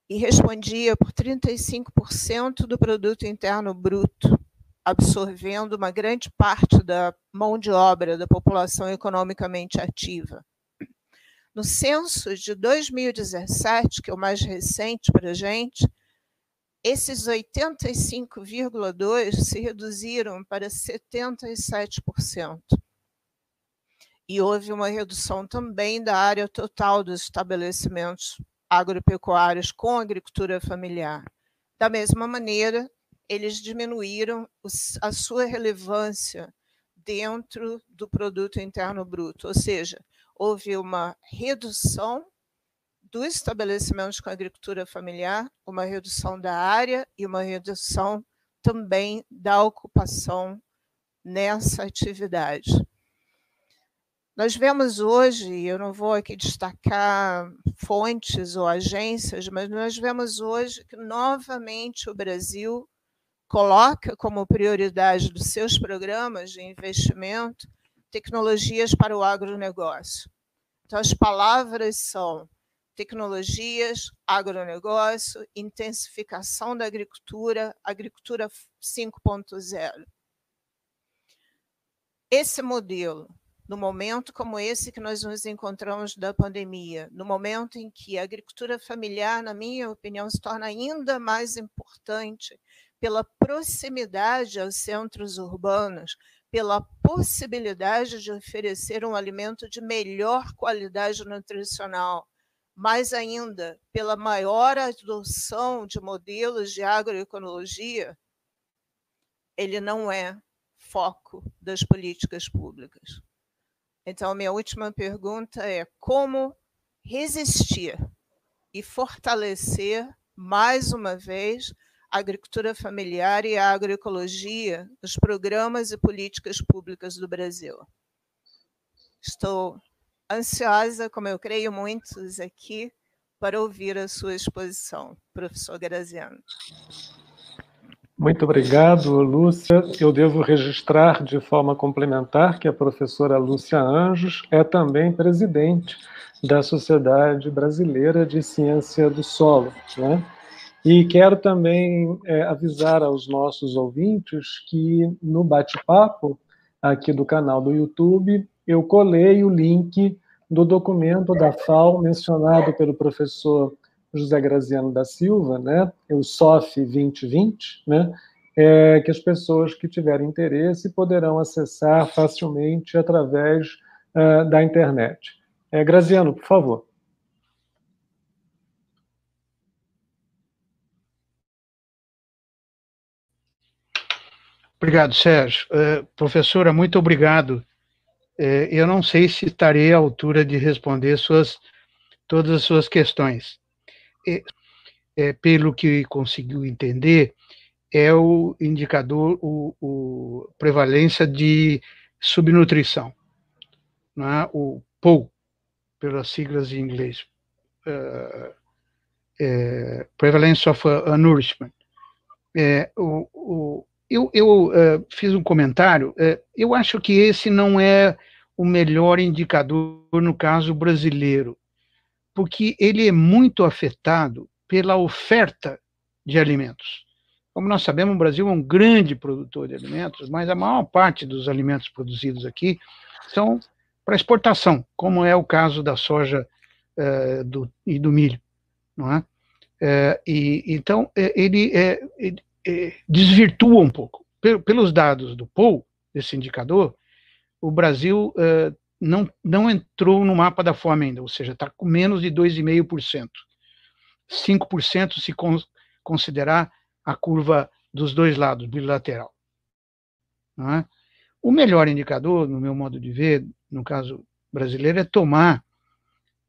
e respondia por 35% do produto interno bruto, absorvendo uma grande parte da mão de obra da população economicamente ativa. No censo de 2017, que é o mais recente para a gente, esses 85,2% se reduziram para 77% e houve uma redução também da área total dos estabelecimentos agropecuários com agricultura familiar. Da mesma maneira, eles diminuíram a sua relevância dentro do produto interno bruto, ou seja, houve uma redução dos estabelecimentos com agricultura familiar, uma redução da área e uma redução também da ocupação nessa atividade. Nós vemos hoje, eu não vou aqui destacar fontes ou agências, mas nós vemos hoje que novamente o Brasil coloca como prioridade dos seus programas de investimento tecnologias para o agronegócio. Então, as palavras são tecnologias, agronegócio, intensificação da agricultura, agricultura 5.0. Esse modelo no momento como esse que nós nos encontramos da pandemia, no momento em que a agricultura familiar, na minha opinião, se torna ainda mais importante pela proximidade aos centros urbanos, pela possibilidade de oferecer um alimento de melhor qualidade nutricional, mais ainda pela maior adoção de modelos de agroecologia, ele não é foco das políticas públicas. Então, minha última pergunta é: como resistir e fortalecer, mais uma vez, a agricultura familiar e a agroecologia nos programas e políticas públicas do Brasil? Estou ansiosa, como eu creio muitos aqui, para ouvir a sua exposição, professor Graziano. Muito obrigado, Lúcia. Eu devo registrar de forma complementar que a professora Lúcia Anjos é também presidente da Sociedade Brasileira de Ciência do Solo. Né? E quero também é, avisar aos nossos ouvintes que no bate-papo aqui do canal do YouTube, eu colei o link do documento da FAO mencionado pelo professor José Graziano da Silva, né, o SOF 2020, né, é, que as pessoas que tiverem interesse poderão acessar facilmente através uh, da internet. É, Graziano, por favor. Obrigado, Sérgio. Uh, professora, muito obrigado. Uh, eu não sei se estarei à altura de responder suas, todas as suas questões. É, pelo que conseguiu entender, é o indicador, o, o prevalência de subnutrição, né? o POU, pelas siglas em inglês, uh, é, Prevalence of uh, Nourishment. É, o, o, eu, eu uh, fiz um comentário, uh, eu acho que esse não é o melhor indicador no caso brasileiro, porque ele é muito afetado pela oferta de alimentos. Como nós sabemos, o Brasil é um grande produtor de alimentos, mas a maior parte dos alimentos produzidos aqui são para exportação, como é o caso da soja uh, do, e do milho, não é? Uh, e, então, ele, ele, desvirtua um pouco. Pelos dados do POU, esse indicador, o Brasil uh, não, não entrou no mapa da fome ainda, ou seja, está com menos de 2,5%. 5% se con considerar a curva dos dois lados, bilateral. É? O melhor indicador, no meu modo de ver, no caso brasileiro, é tomar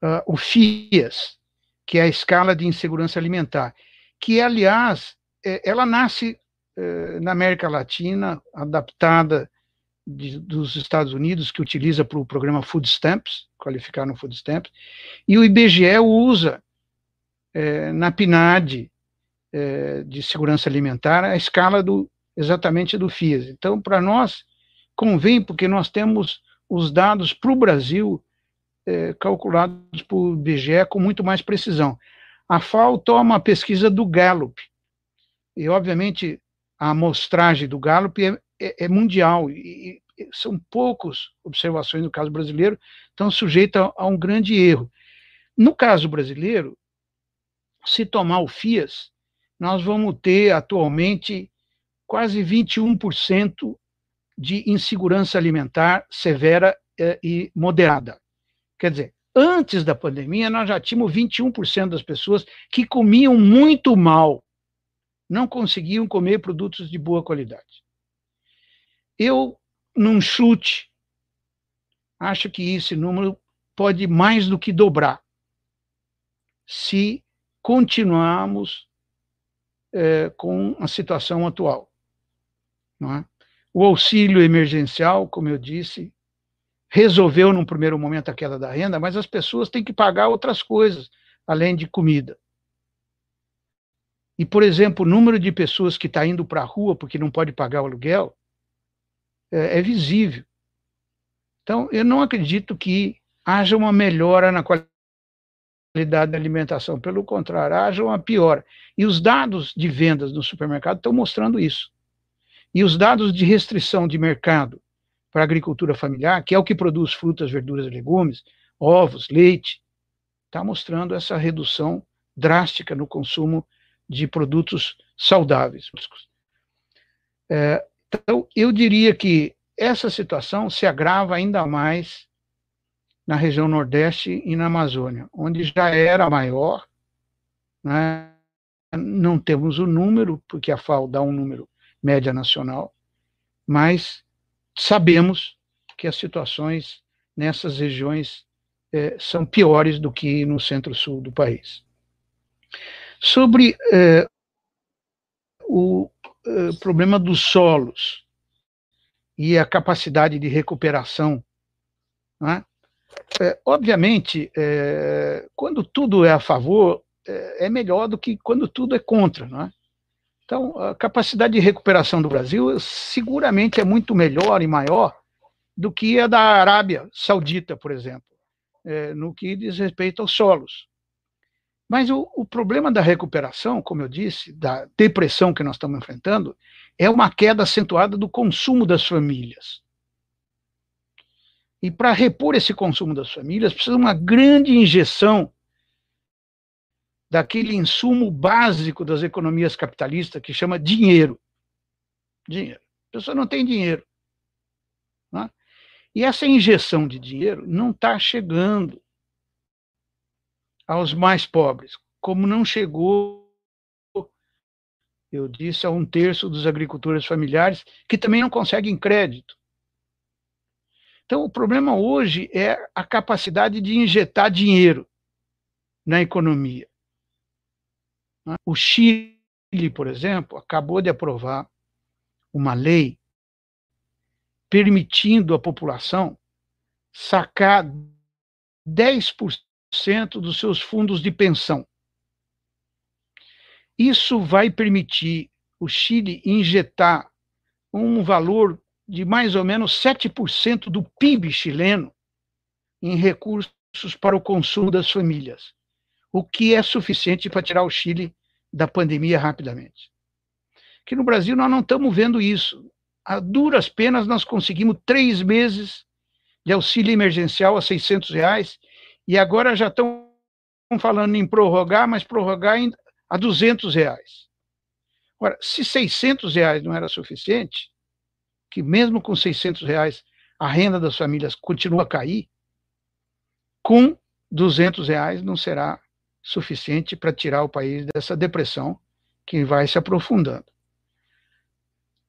uh, o FIAS, que é a escala de insegurança alimentar, que, aliás, é, ela nasce é, na América Latina, adaptada de, dos Estados Unidos, que utiliza para o programa Food Stamps, qualificar no Food Stamps, e o IBGE usa é, na PNAD é, de segurança alimentar a escala do exatamente do FIAS. Então, para nós, convém, porque nós temos os dados para o Brasil é, calculados por IBGE com muito mais precisão. A FAO toma a pesquisa do Gallup, e, obviamente, a amostragem do Gallup é, é, é mundial, e, e, são poucas observações no caso brasileiro, estão sujeitas a, a um grande erro. No caso brasileiro, se tomar o FIAS, nós vamos ter atualmente quase 21% de insegurança alimentar severa eh, e moderada. Quer dizer, antes da pandemia, nós já tínhamos 21% das pessoas que comiam muito mal não conseguiam comer produtos de boa qualidade. Eu, num chute, acho que esse número pode mais do que dobrar se continuarmos é, com a situação atual. É? O auxílio emergencial, como eu disse, resolveu num primeiro momento a queda da renda, mas as pessoas têm que pagar outras coisas, além de comida. E, por exemplo, o número de pessoas que está indo para a rua porque não pode pagar o aluguel é, é visível. Então, eu não acredito que haja uma melhora na qualidade da alimentação. Pelo contrário, haja uma piora. E os dados de vendas no supermercado estão mostrando isso. E os dados de restrição de mercado para a agricultura familiar, que é o que produz frutas, verduras e legumes, ovos, leite, está mostrando essa redução drástica no consumo de produtos saudáveis. É, então, eu diria que essa situação se agrava ainda mais na região Nordeste e na Amazônia, onde já era maior, né? não temos o número, porque a FAO dá um número média nacional, mas sabemos que as situações nessas regiões é, são piores do que no centro-sul do país. Sobre eh, o eh, problema dos solos e a capacidade de recuperação, né? é, obviamente, é, quando tudo é a favor, é, é, melhor do que quando tudo é contra. Não é? Então, a capacidade de recuperação do Brasil seguramente é muito melhor e maior do que a da Arábia Saudita, por exemplo, no que diz respeito aos solos. Mas o, o, problema da recuperação, como eu disse, da depressão que nós estamos enfrentando, é uma queda acentuada do consumo das famílias. E para repor esse consumo das famílias, precisa uma grande injeção daquele insumo básico das economias capitalistas que chama dinheiro. Dinheiro. A pessoa não tem dinheiro. Né? E essa injeção de dinheiro não está chegando aos mais pobres, como não chegou, eu disse, a um terço dos agricultores familiares, que também não conseguem crédito. Então, o problema hoje é a capacidade de injetar dinheiro na economia. O Chile, por exemplo, acabou de aprovar uma lei permitindo à população sacar 10% dos seus fundos de pensão. Isso vai permitir o Chile injetar um valor de mais ou menos 7% do PIB chileno em recursos para o consumo das famílias, o que é suficiente para tirar o Chile da pandemia rapidamente. Que no Brasil nós não estamos vendo isso. A duras penas nós conseguimos três meses de auxílio emergencial a 600 reais e agora já estão falando em prorrogar, mas prorrogar a 200 reais. Agora, se 600 reais não era suficiente, que mesmo com 600 reais a renda das famílias continua a cair, com 200 reais não será suficiente para tirar o país dessa depressão que vai se aprofundando.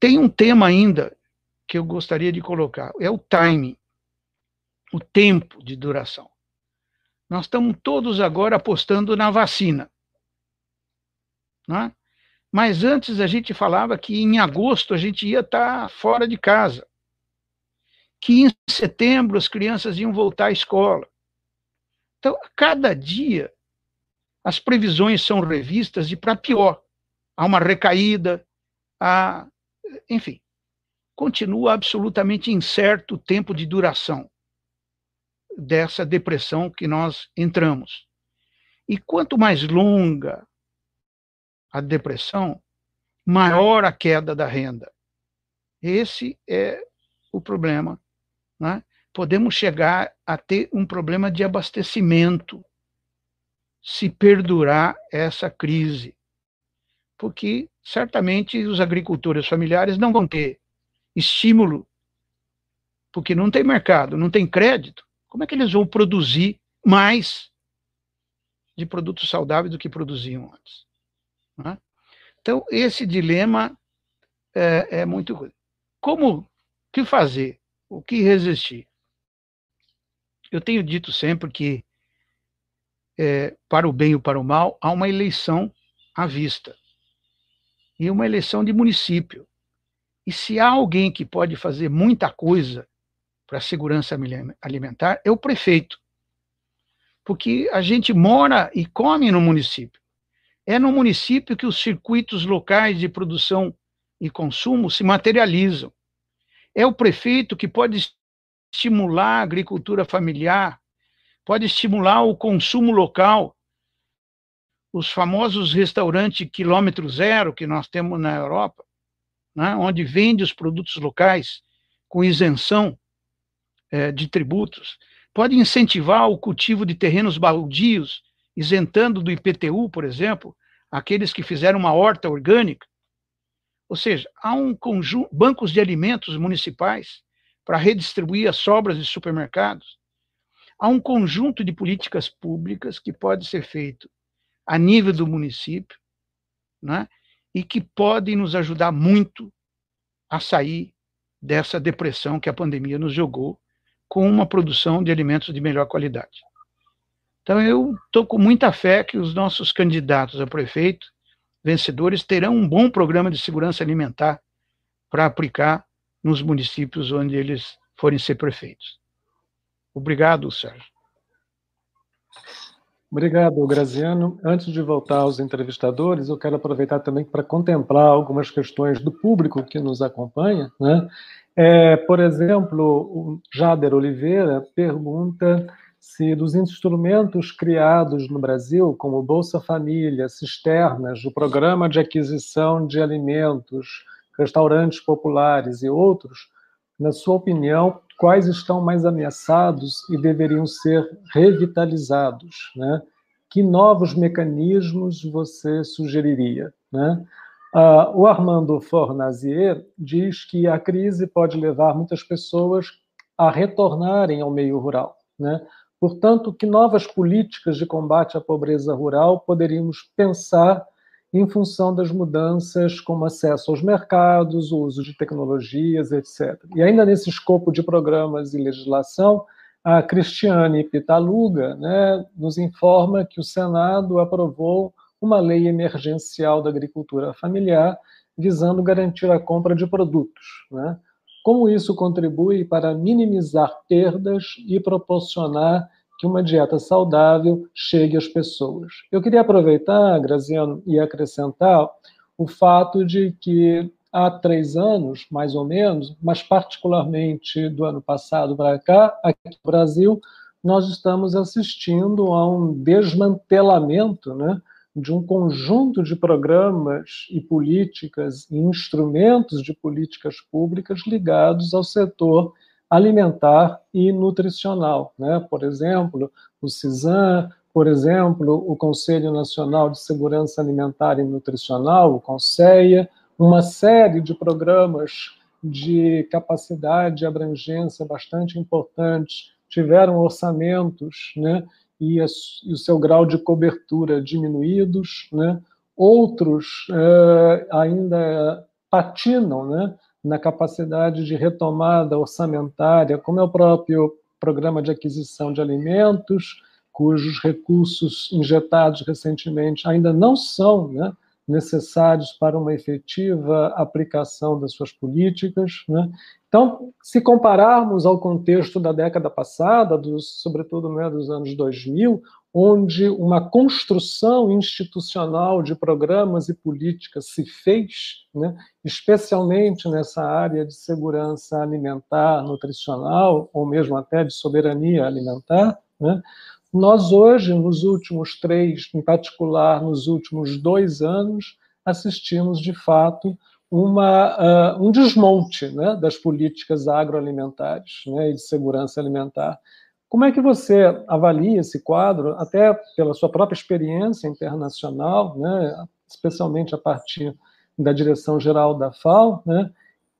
Tem um tema ainda que eu gostaria de colocar, é o timing, o tempo de duração. Nós estamos todos agora apostando na vacina. Né? Mas antes a gente falava que em agosto a gente ia estar tá fora de casa, que em setembro as crianças iam voltar à escola. Então, a cada dia as previsões são revistas e para pior. Há uma recaída, há, enfim, continua absolutamente incerto o tempo de duração dessa depressão que nós entramos. E quanto mais longa a depressão, maior a queda da renda. Esse é o problema. Né? Podemos chegar a ter um problema de abastecimento se perdurar essa crise. Porque certamente os agricultores familiares não vão ter estímulo, porque não tem mercado, não tem crédito. Como é que eles vão produzir mais de produtos saudáveis do que produziam antes? Né? Então, esse dilema é, é muito. Como que fazer? O que resistir? Eu tenho dito sempre que é, para o bem ou para o mal, há uma eleição à vista. E uma eleição de município. E se há alguém que pode fazer muita coisa para a segurança alimentar, é o prefeito. Porque a gente mora e come no município. É no município que os circuitos locais de produção e consumo se materializam. É o prefeito que pode estimular a agricultura familiar, pode estimular o consumo local. Os famosos restaurantes quilômetro zero que nós temos na Europa, né, onde vende os produtos locais com isenção é, de tributos, pode incentivar o cultivo de terrenos baldios, isentando do IPTU, por exemplo, aqueles que fizeram uma horta orgânica. Ou seja, há um conjunto, bancos de alimentos municipais para redistribuir as sobras de supermercados há um conjunto de políticas públicas que pode ser feito a nível do município, né, e que podem nos ajudar muito a sair dessa depressão que a pandemia nos jogou com uma produção de alimentos de melhor qualidade. Então, eu estou com muita fé que os nossos candidatos a prefeito, vencedores, terão um bom programa de segurança alimentar para aplicar nos municípios onde eles forem ser prefeitos. Obrigado, Sérgio. Obrigado, Graziano. Antes de voltar aos entrevistadores, eu quero aproveitar também para contemplar algumas questões do público que nos acompanha. Né? É, por exemplo, o Jader Oliveira pergunta se dos instrumentos criados no Brasil, como Bolsa Família, cisternas, o Programa de Aquisição de Alimentos, restaurantes populares e outros, na sua opinião, quais estão mais ameaçados e deveriam ser revitalizados? Né? Que novos mecanismos você sugeriria? Né? Uh, o Armando Fornazier diz que a crise pode levar muitas pessoas a retornarem ao meio rural. Né? Portanto, que novas políticas de combate à pobreza rural poderíamos pensar em função das mudanças como acesso aos mercados, o uso de tecnologias, etc. E ainda nesse escopo de programas e legislação, a Cristiane Pitaluga né, nos informa que o Senado aprovou uma lei emergencial da agricultura familiar visando garantir a compra de produtos. Né? Como isso contribui para minimizar perdas e proporcionar que uma dieta saudável chegue às pessoas. Eu queria aproveitar, Graziano, e acrescentar o fato de que há três anos, mais ou menos, mas particularmente do ano passado para cá, aqui no Brasil, nós estamos assistindo a um desmantelamento né, de um conjunto de programas e políticas e instrumentos de políticas públicas ligados ao setor alimentar e nutricional. Né? Por exemplo, o CISAM, por exemplo, o Conselho Nacional de Segurança Alimentar e Nutricional, o CONSEIA, uma série de programas de capacidade e abrangência bastante importantes, tiveram orçamentos né, e, a, e, o seu grau de cobertura diminuídos, né? outros eh, ainda patinam né, na capacidade de retomada orçamentária, como é o próprio programa de aquisição de alimentos, cujos recursos injetados recentemente ainda não são né, necessários para uma efetiva aplicação das suas políticas. Né? Então, se compararmos ao contexto da década passada, dos, sobretudo né, dos anos 2000, onde uma construção institucional de programas e políticas se fez, né, especialmente nessa área de segurança alimentar, nutricional, ou mesmo até de soberania alimentar, né, nós hoje, nos últimos três, em particular nos últimos dois anos, assistimos de fato uma, uh, um desmonte né, das políticas agroalimentares né, e de segurança alimentar. Como é que você avalia esse quadro, até pela sua própria experiência internacional, né, especialmente a partir da direção-geral da FAO, né,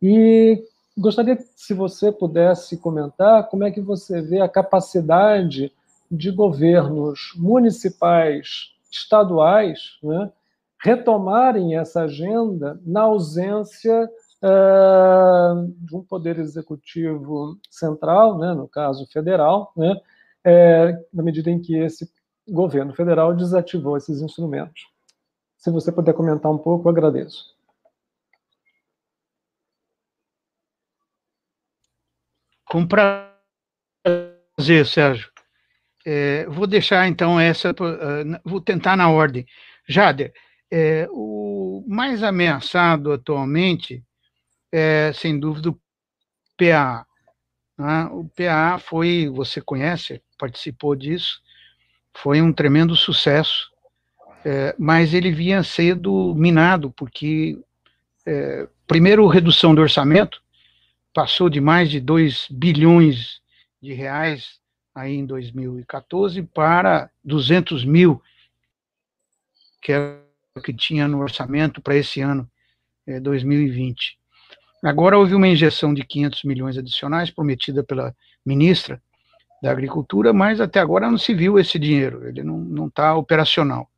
e gostaria se você pudesse comentar como é que você vê a capacidade de governos municipais, estaduais, né, retomarem essa agenda na ausência uh, de um poder executivo central, né, no caso federal, né, é, na medida em que esse governo federal desativou esses instrumentos. Se você puder comentar um pouco, agradeço. Com prazer, Sérgio. É, vou deixar então essa, uh, vou tentar na ordem. Jader, é, o mais ameaçado atualmente é, sem dúvida, o PA. Né? O PA foi, você conhece, participou disso, foi um tremendo sucesso, é, mas ele vinha sendo minado, porque, é, primeiro, redução do orçamento, passou de mais de 2 bilhões de reais aí em 2014 para 200 mil, que é o que tinha no orçamento para esse ano, é, 2020. Agora houve uma injeção de 500 milhões adicionais prometida pela ministra da Agricultura, mas até agora não se viu esse dinheiro, ele não está operacional.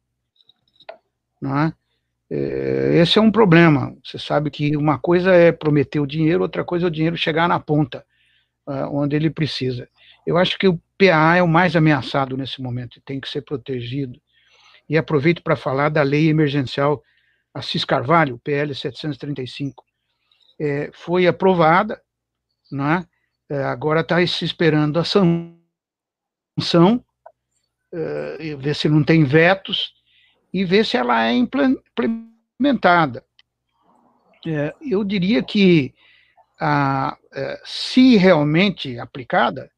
Não é? é? Esse é um problema. Você sabe que uma coisa é prometer o dinheiro, outra coisa é o dinheiro chegar na ponta, uh, onde ele precisa. Eu acho que o PA é o mais ameaçado nesse momento e tem que ser protegido. E aproveito para falar da lei emergencial Assis Carvalho, PL 735 é, foi aprovada, né? É, agora está se esperando a sanção uh, ver se não tem vetos e ver se ela é implementada. É, eu diria que, a, é, se realmente aplicada,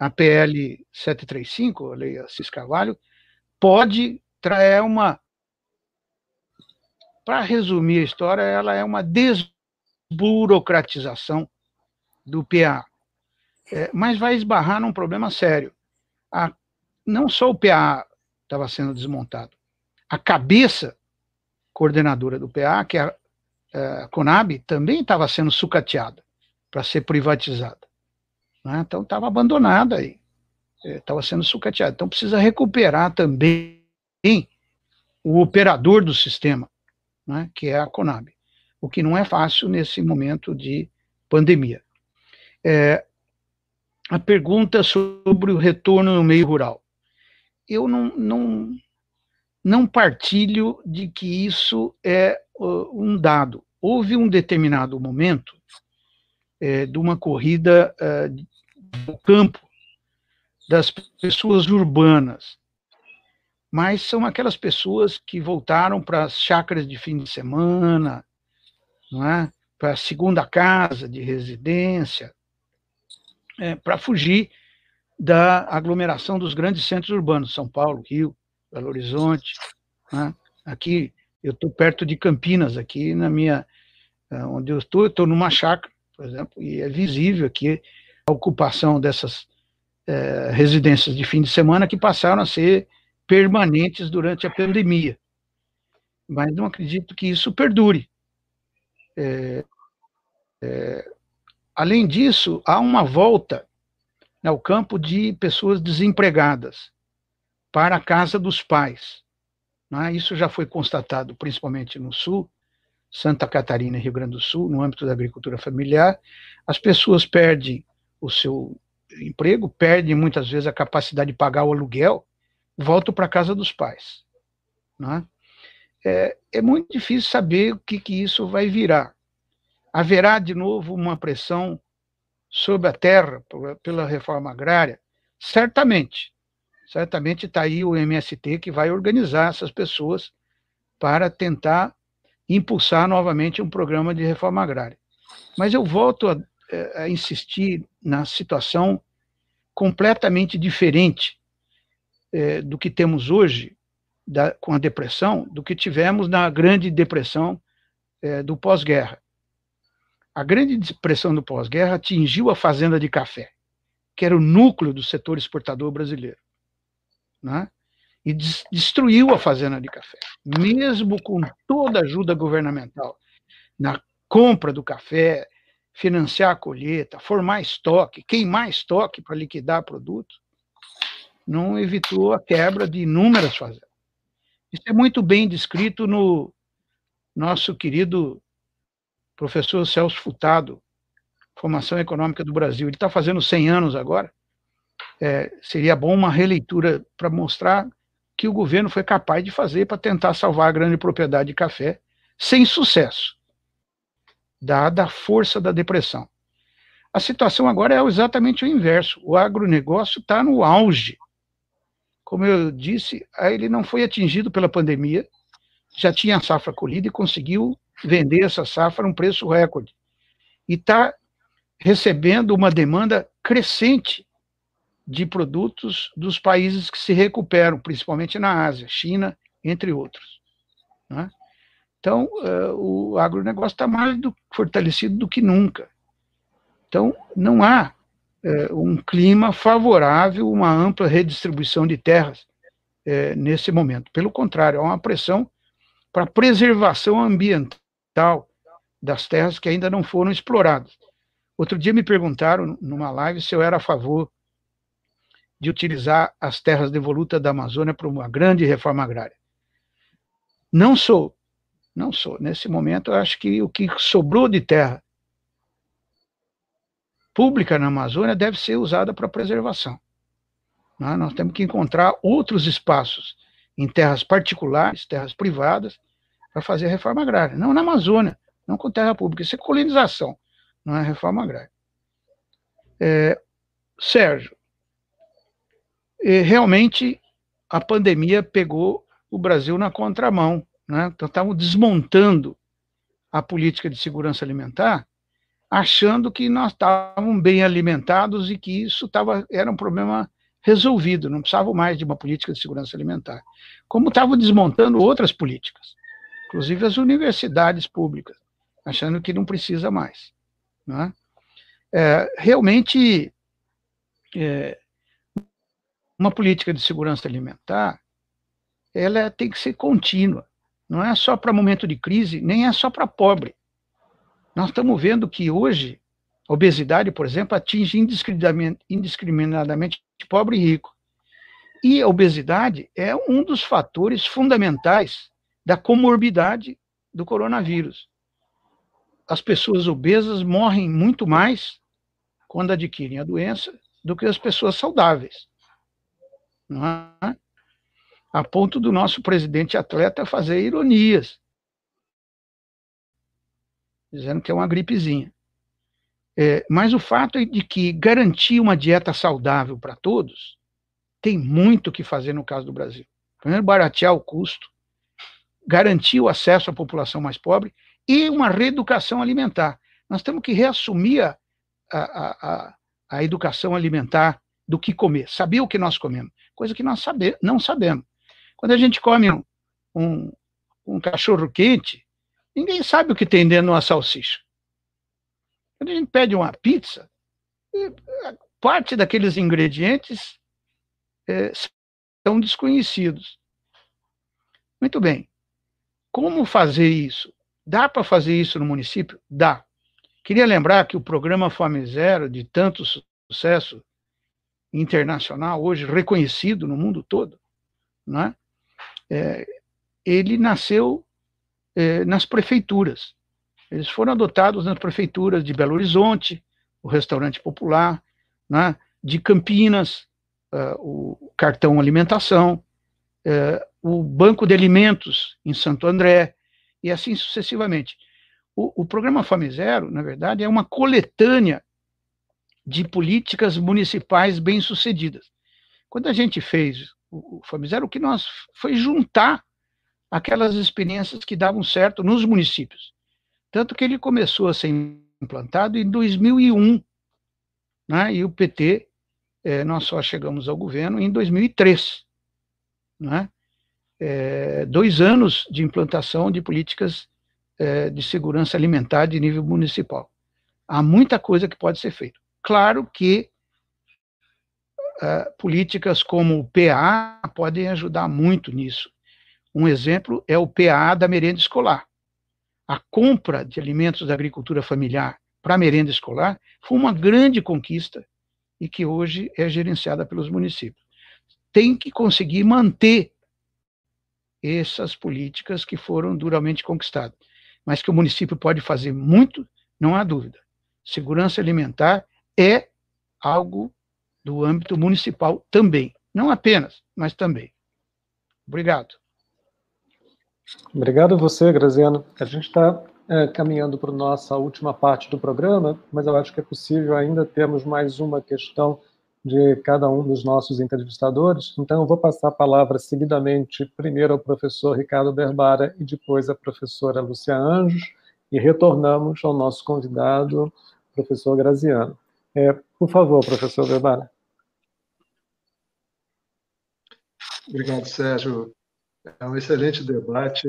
a PL 735, a Lei Assis Carvalho, pode trazer uma. Para resumir a história, ela é uma desburocratização do PA. É, mas vai esbarrar num problema sério. A, não só o PA estava sendo desmontado, a cabeça coordenadora do PA, que é a, a Conab, também estava sendo sucateada para ser privatizada. Né? Então estava abandonada aí, estava é, sendo sucateada. Então precisa recuperar também o operador do sistema, né? que é a Conab, o que não é fácil nesse momento de pandemia. É, a pergunta sobre o retorno no meio rural. Eu não, não, não partilho de que isso é uh, um dado. Houve um determinado momento é, de uma corrida uh, do campo das pessoas urbanas, mas são aquelas pessoas que voltaram para as chácaras de fim de semana, não é? para a segunda casa de residência, é, para fugir da aglomeração dos grandes centros urbanos, São Paulo, Rio, Belo Horizonte. Né? Aqui, eu estou perto de Campinas, aqui na minha, é, onde eu estou, eu estou numa chácara, por exemplo, e é visível aqui ocupação dessas é, residências de fim de semana que passaram a ser permanentes durante a pandemia. Mas não acredito que isso perdure. É, é, além disso, há uma volta ao campo de pessoas desempregadas para a casa dos pais. Né? Isso já foi constatado principalmente no Sul, Santa Catarina e Rio Grande do Sul, no âmbito da agricultura familiar. As pessoas perdem o seu emprego, perdem muitas vezes a capacidade de pagar o aluguel, voltam para casa dos pais. Né? É, é, muito difícil saber o que, que isso vai virar. Haverá de novo uma pressão sobre a terra pela reforma agrária? Certamente certamente está aí o MST que vai organizar essas pessoas para tentar impulsar novamente um programa de reforma agrária. Mas eu volto a, a insistir na situação completamente diferente é, do que temos hoje da, com a depressão, do que tivemos na grande depressão é, do pós-guerra. A grande depressão do pós-guerra atingiu a fazenda de café, que era o núcleo do setor exportador brasileiro né? e des destruiu a fazenda de café, mesmo com toda a ajuda governamental na compra do café, financiar a colheita, formar estoque, queimar estoque para liquidar produtos, não evitou a quebra de inúmeras fazendas. Isso é muito bem descrito no nosso querido professor Celso Furtado, Formação Econômica do Brasil. Ele está fazendo 100 anos agora, é, seria bom uma releitura para mostrar que o governo foi capaz de fazer para tentar salvar a grande propriedade de café, sem sucesso, dada a força da depressão. A situação agora é exatamente o inverso. O agronegócio está no auge. Como eu disse, ele não foi atingido pela pandemia, já tinha a safra colhida e conseguiu vender essa safra a um preço recorde. E está recebendo uma demanda crescente de produtos dos países que se recuperam, principalmente na Ásia, China, entre outros. Né? Então, uh, o agronegócio está mais do, fortalecido do que nunca. Então, não há uh, um clima favorável, uma ampla redistribuição de terras uh, nesse momento. Pelo contrário, há uma pressão para preservação ambiental das terras que ainda não foram exploradas. Outro dia me perguntaram numa live se eu era a favor de utilizar as terras devolutas da Amazônia para uma grande reforma agrária. Não sou, não sou. Nesse momento, eu acho que o que sobrou de terra pública na Amazônia deve ser usada para preservação. Né? Nós temos que encontrar outros espaços em terras particulares, terras privadas, para fazer reforma agrária. Não na Amazônia, não com terra pública. Isso é colonização, não é reforma agrária. É, Sérgio, realmente a pandemia pegou o Brasil na contramão. Né? Então, estavam desmontando a política de segurança alimentar, achando que nós estávamos bem alimentados e que isso tava, era um problema resolvido, não precisavam mais de uma política de segurança alimentar. Como estavam desmontando outras políticas, inclusive as universidades públicas, achando que não precisa mais. Né? É, realmente, é, uma política de segurança alimentar, ela tem que ser contínua. Não é só para momento de crise, nem é só para pobre. Nós estamos vendo que hoje a obesidade, por exemplo, atinge indiscriminadamente, pobre e rico. E a obesidade é um dos fatores fundamentais da comorbidade do coronavírus. As pessoas obesas morrem muito mais quando adquirem a doença do que as pessoas saudáveis. Não é? A ponto do nosso presidente atleta fazer ironias, dizendo que é uma gripezinha. É, mas o fato é de que garantir uma dieta saudável para todos tem muito o que fazer no caso do Brasil. Primeiro, baratear o custo, garantir o acesso à população mais pobre e uma reeducação alimentar. Nós temos que reassumir a, a, a, a educação alimentar do que comer, saber o que nós comemos, coisa que nós saber, não sabemos. Quando a gente come um, um, um cachorro quente, ninguém sabe o que tem dentro de uma salsicha. Quando a gente pede uma pizza, parte daqueles ingredientes é, são desconhecidos. Muito bem. Como fazer isso? Dá para fazer isso no município? Dá. Queria lembrar que o programa Fome Zero, de tanto sucesso internacional, hoje reconhecido no mundo todo, né? É, ele nasceu é, nas prefeituras. Eles foram adotados nas prefeituras de Belo Horizonte, o restaurante popular, né, de Campinas, uh, o cartão alimentação, uh, o banco de alimentos em Santo André, e assim sucessivamente. O, o programa Fome Zero, na verdade, é uma coletânea de políticas municipais bem-sucedidas. Quando a gente fez o Fome Zero, o que nós foi juntar aquelas experiências que davam certo nos municípios. Tanto que ele começou a ser implantado em 2001, né, e o PT, é, nós só chegamos ao governo em 2003. Né, é, dois anos de implantação de políticas é, de segurança alimentar de nível municipal. Há muita coisa que pode ser feita. Claro que uh, políticas como o PA podem ajudar muito nisso. Um exemplo é o PA da merenda escolar a compra de alimentos da agricultura familiar para a merenda escolar foi uma grande conquista e que hoje é gerenciada pelos municípios. Tem que conseguir manter essas políticas que foram duramente conquistadas, mas que o município pode fazer muito, não há dúvida. Segurança alimentar é algo do âmbito municipal também, não apenas, mas também. Obrigado. Obrigado a você, Graziano. A gente está é, caminhando para a nossa última parte do programa, mas eu acho que é possível ainda termos mais uma questão de cada um dos nossos entrevistadores. Então, eu vou passar a palavra seguidamente, primeiro ao professor Ricardo Berbara e depois à professora Lúcia Anjos, e retornamos ao nosso convidado, professor Graziano. É, por favor, professor Berbara. Obrigado, Sérgio. É um excelente debate.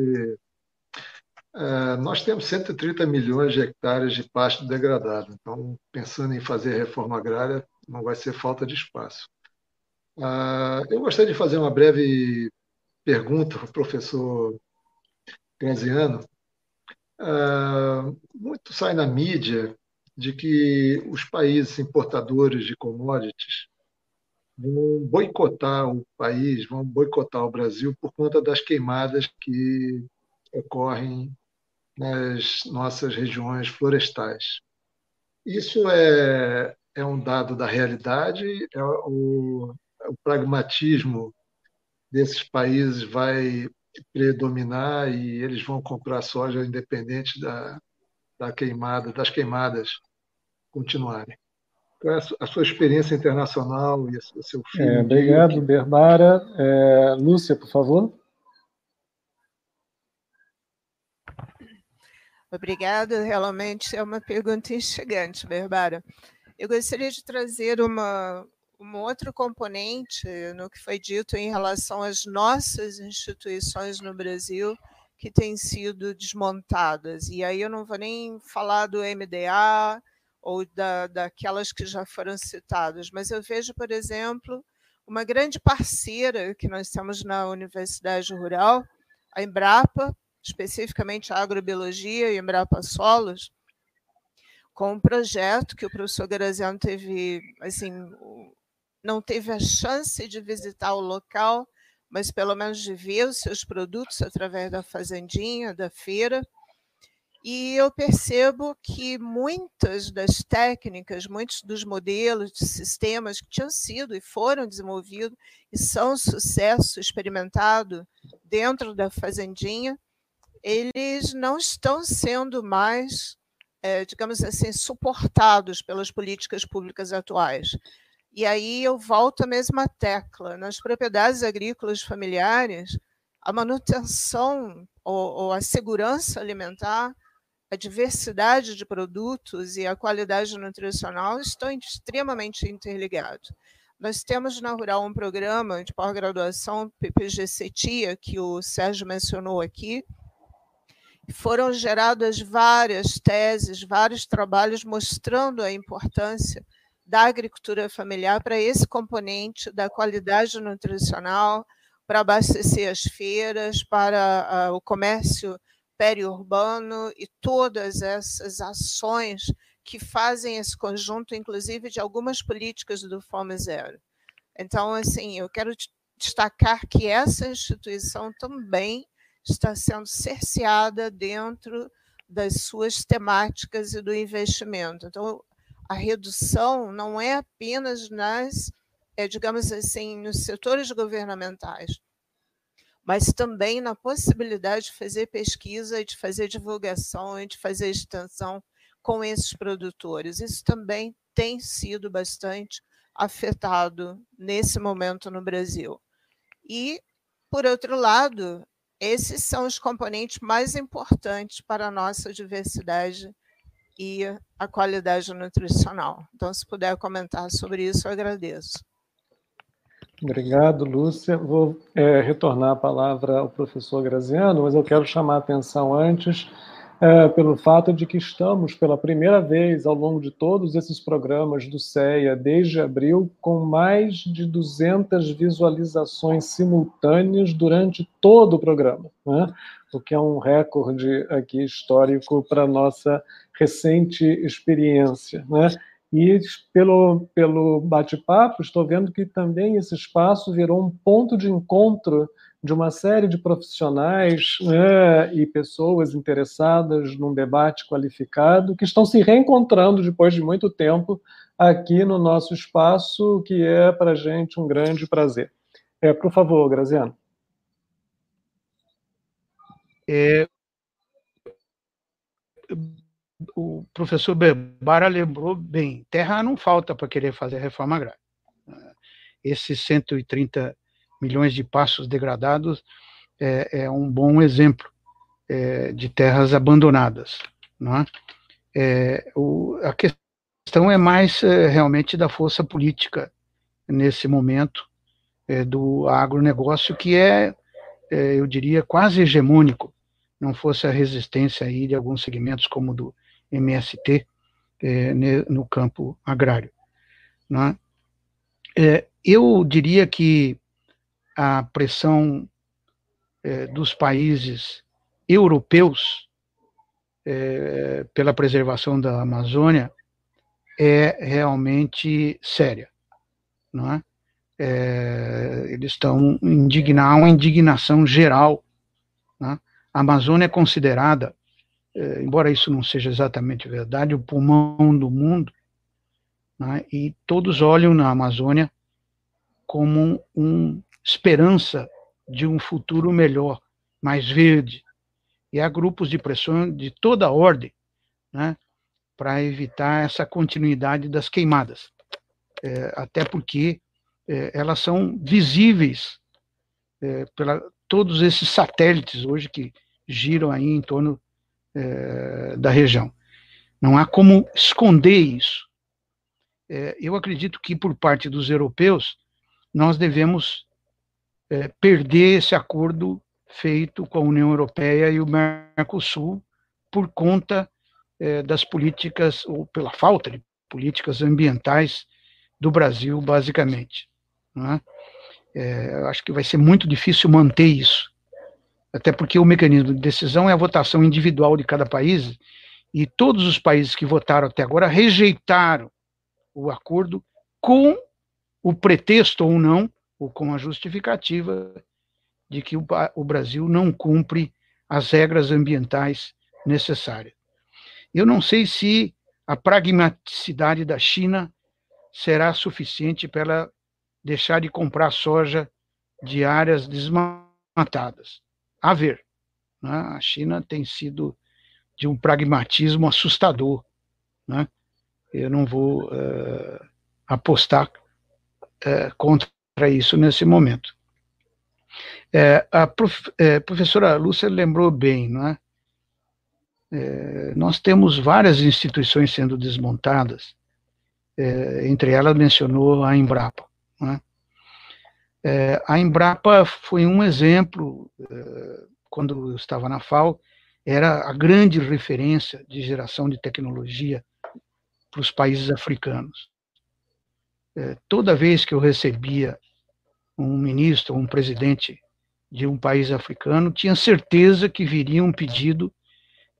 É, nós temos 130 milhões de hectares de pasto degradado, então, pensando em fazer reforma agrária, não vai ser falta de espaço. Ah, eu gostaria de fazer uma breve pergunta para o professor Graziano. Ah, muito sai na mídia de que os países importadores de commodities vão boicotar o país, vão boicotar o Brasil por conta das queimadas que ocorrem nas nossas regiões florestais. Isso é, é um dado da realidade, é o, o pragmatismo desses países vai predominar e eles vão comprar soja independente da, da queimada, das queimadas continuarem. qual é a sua experiência internacional e o seu filme? É, obrigado, Berbara. É, Lúcia, por favor. Obrigada, realmente é uma pergunta instigante, Berbara. Eu gostaria de trazer uma, um outro componente no que foi dito em relação às nossas instituições no Brasil que têm sido desmontadas. E aí eu não vou nem falar do MDA ou da, daquelas que já foram citadas, mas eu vejo, por exemplo, uma grande parceira que nós temos na Universidade Rural, a Embrapa, especificamente a agrobiologia e Embrapa Solos, com um projeto que o professor Graziano teve, assim, não teve a chance de visitar o local, mas pelo menos de ver os seus produtos através da fazendinha, da feira. E eu percebo que muitas das técnicas, muitos dos modelos de sistemas que tinham sido e foram desenvolvidos e são sucesso experimentado dentro da fazendinha, eles não estão sendo mais, é, digamos assim, suportados pelas políticas públicas atuais. E aí eu volto à mesma tecla. Nas propriedades agrícolas familiares, a manutenção ou, ou a segurança alimentar, a diversidade de produtos e a qualidade nutricional estão extremamente interligados. Nós temos na Rural um programa de pós-graduação, PPG-CETIA, que o Sérgio mencionou aqui, foram geradas várias teses, vários trabalhos mostrando a importância da agricultura familiar para esse componente da qualidade nutricional, para abastecer as feiras, para uh, o comércio periurbano e todas essas ações que fazem esse conjunto, inclusive de algumas políticas do Fome Zero. Então, assim, eu quero destacar que essa instituição também está sendo cerceada dentro das suas temáticas e do investimento. Então, a redução não é apenas nas, é, digamos assim, nos setores governamentais, mas também na possibilidade de fazer pesquisa, de fazer divulgação de fazer extensão com esses produtores. Isso também tem sido bastante afetado nesse momento no Brasil. E, por outro lado, esses são os componentes mais importantes para a nossa diversidade e a qualidade nutricional. Então, se puder comentar sobre isso, eu agradeço. Obrigado, Lúcia. Vou é, retornar a palavra ao professor Graziano, mas eu quero chamar a atenção antes é, pelo fato de que estamos, pela primeira vez ao longo de todos esses programas do CEA, desde abril, com mais de 200 visualizações simultâneas durante todo o programa, né? o que é um recorde aqui histórico para a nossa recente experiência. Né? E pelo, pelo bate-papo, estou vendo que também esse espaço virou um ponto de encontro de uma série de profissionais né, e pessoas interessadas num debate qualificado que estão se reencontrando depois de muito tempo aqui no nosso espaço, que é para a gente um grande prazer. É, por favor, Graziano. É, o professor Bebara lembrou bem, terra não falta para querer fazer reforma agrária. Esses 130 milhões de passos degradados, é, é um bom exemplo é, de terras abandonadas. Não é? é o, a questão é mais é, realmente da força política nesse momento é, do agronegócio, que é, é, eu diria, quase hegemônico, não fosse a resistência aí de alguns segmentos como do MST no campo agrário. Não é? eu diria que a pressão é, dos países europeus é, pela preservação da Amazônia é realmente séria, não é? é eles estão indignar uma indignação geral. É? A Amazônia é considerada, é, embora isso não seja exatamente verdade, o pulmão do mundo, é? e todos olham na Amazônia como um esperança de um futuro melhor, mais verde. E há grupos de pressão de toda ordem, né, para evitar essa continuidade das queimadas. É, até porque é, elas são visíveis é, pela todos esses satélites hoje que giram aí em torno é, da região. Não há como esconder isso. É, eu acredito que por parte dos europeus nós devemos é, perder esse acordo feito com a União Europeia e o Mercosul por conta das políticas, ou pela falta de políticas ambientais do Brasil, basicamente. É, acho que vai ser muito difícil manter isso, até porque o mecanismo de decisão é a votação individual de cada país, e todos os países que votaram até agora rejeitaram o acordo com o pretexto ou não, ou com a justificativa de que o, Brasil não cumpre as regras ambientais necessárias. Eu não sei se a pragmaticidade da China será suficiente para ela deixar de comprar soja de áreas desmatadas. A ver. Né? A China tem sido de um pragmatismo assustador. Né? Eu não vou uh, apostar uh, contra isso nesse momento. É, a prof, é, professora Lúcia lembrou bem, não é? É, nós temos várias instituições sendo desmontadas, é, entre elas mencionou a Embrapa. É? É? a Embrapa foi um exemplo, é, quando eu estava na FAO, era a grande referência de geração de tecnologia para os países africanos. É, toda vez que eu recebia um ministro, um presidente de um país africano, tinha certeza que viria um pedido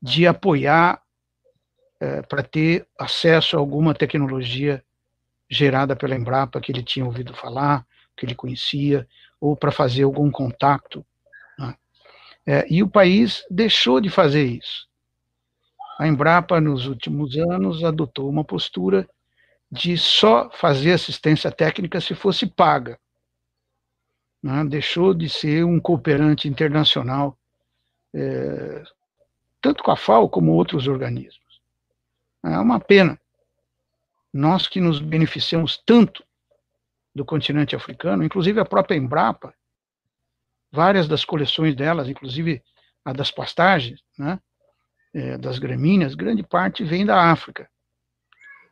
de apoiar é, para ter acesso a alguma tecnologia gerada pela Embrapa que ele tinha ouvido falar, que ele conhecia, ou para fazer algum contato. Né? É, e o país deixou de fazer isso. A Embrapa, nos últimos anos, adotou uma postura de só fazer assistência técnica se fosse paga. Né? Deixou de ser um cooperante internacional é, tanto com a FAO como outros organismos. É uma pena. Nós que nos beneficiamos tanto do continente africano, inclusive a própria Embrapa, várias das coleções delas, inclusive a das pastagens, né, é, das gramíneas, grande parte vem da África.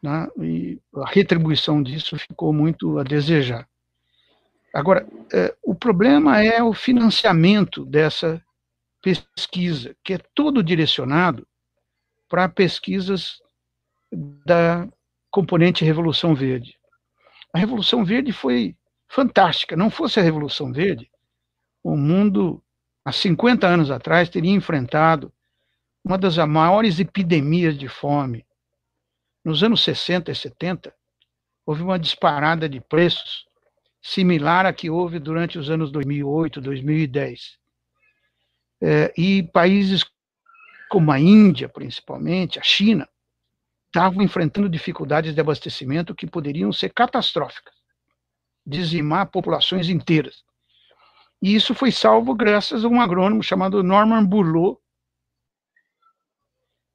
Né, e a retribuição disso ficou muito a desejar. Agora, é, o problema é o financiamento dessa pesquisa, que é todo direcionado para pesquisas da componente Revolução Verde. A Revolução Verde foi fantástica. Não fosse a Revolução Verde, o mundo, há 50 anos atrás, teria enfrentado uma das maiores epidemias de fome. Nos anos 60 e 70, houve uma disparada de preços similar à que houve durante os anos 2008, 2010. É, e países como a Índia, principalmente, a China, estavam enfrentando dificuldades de abastecimento que poderiam ser catastróficas, dizimar populações inteiras. E isso foi salvo graças a um agrônomo chamado Norman Burlow,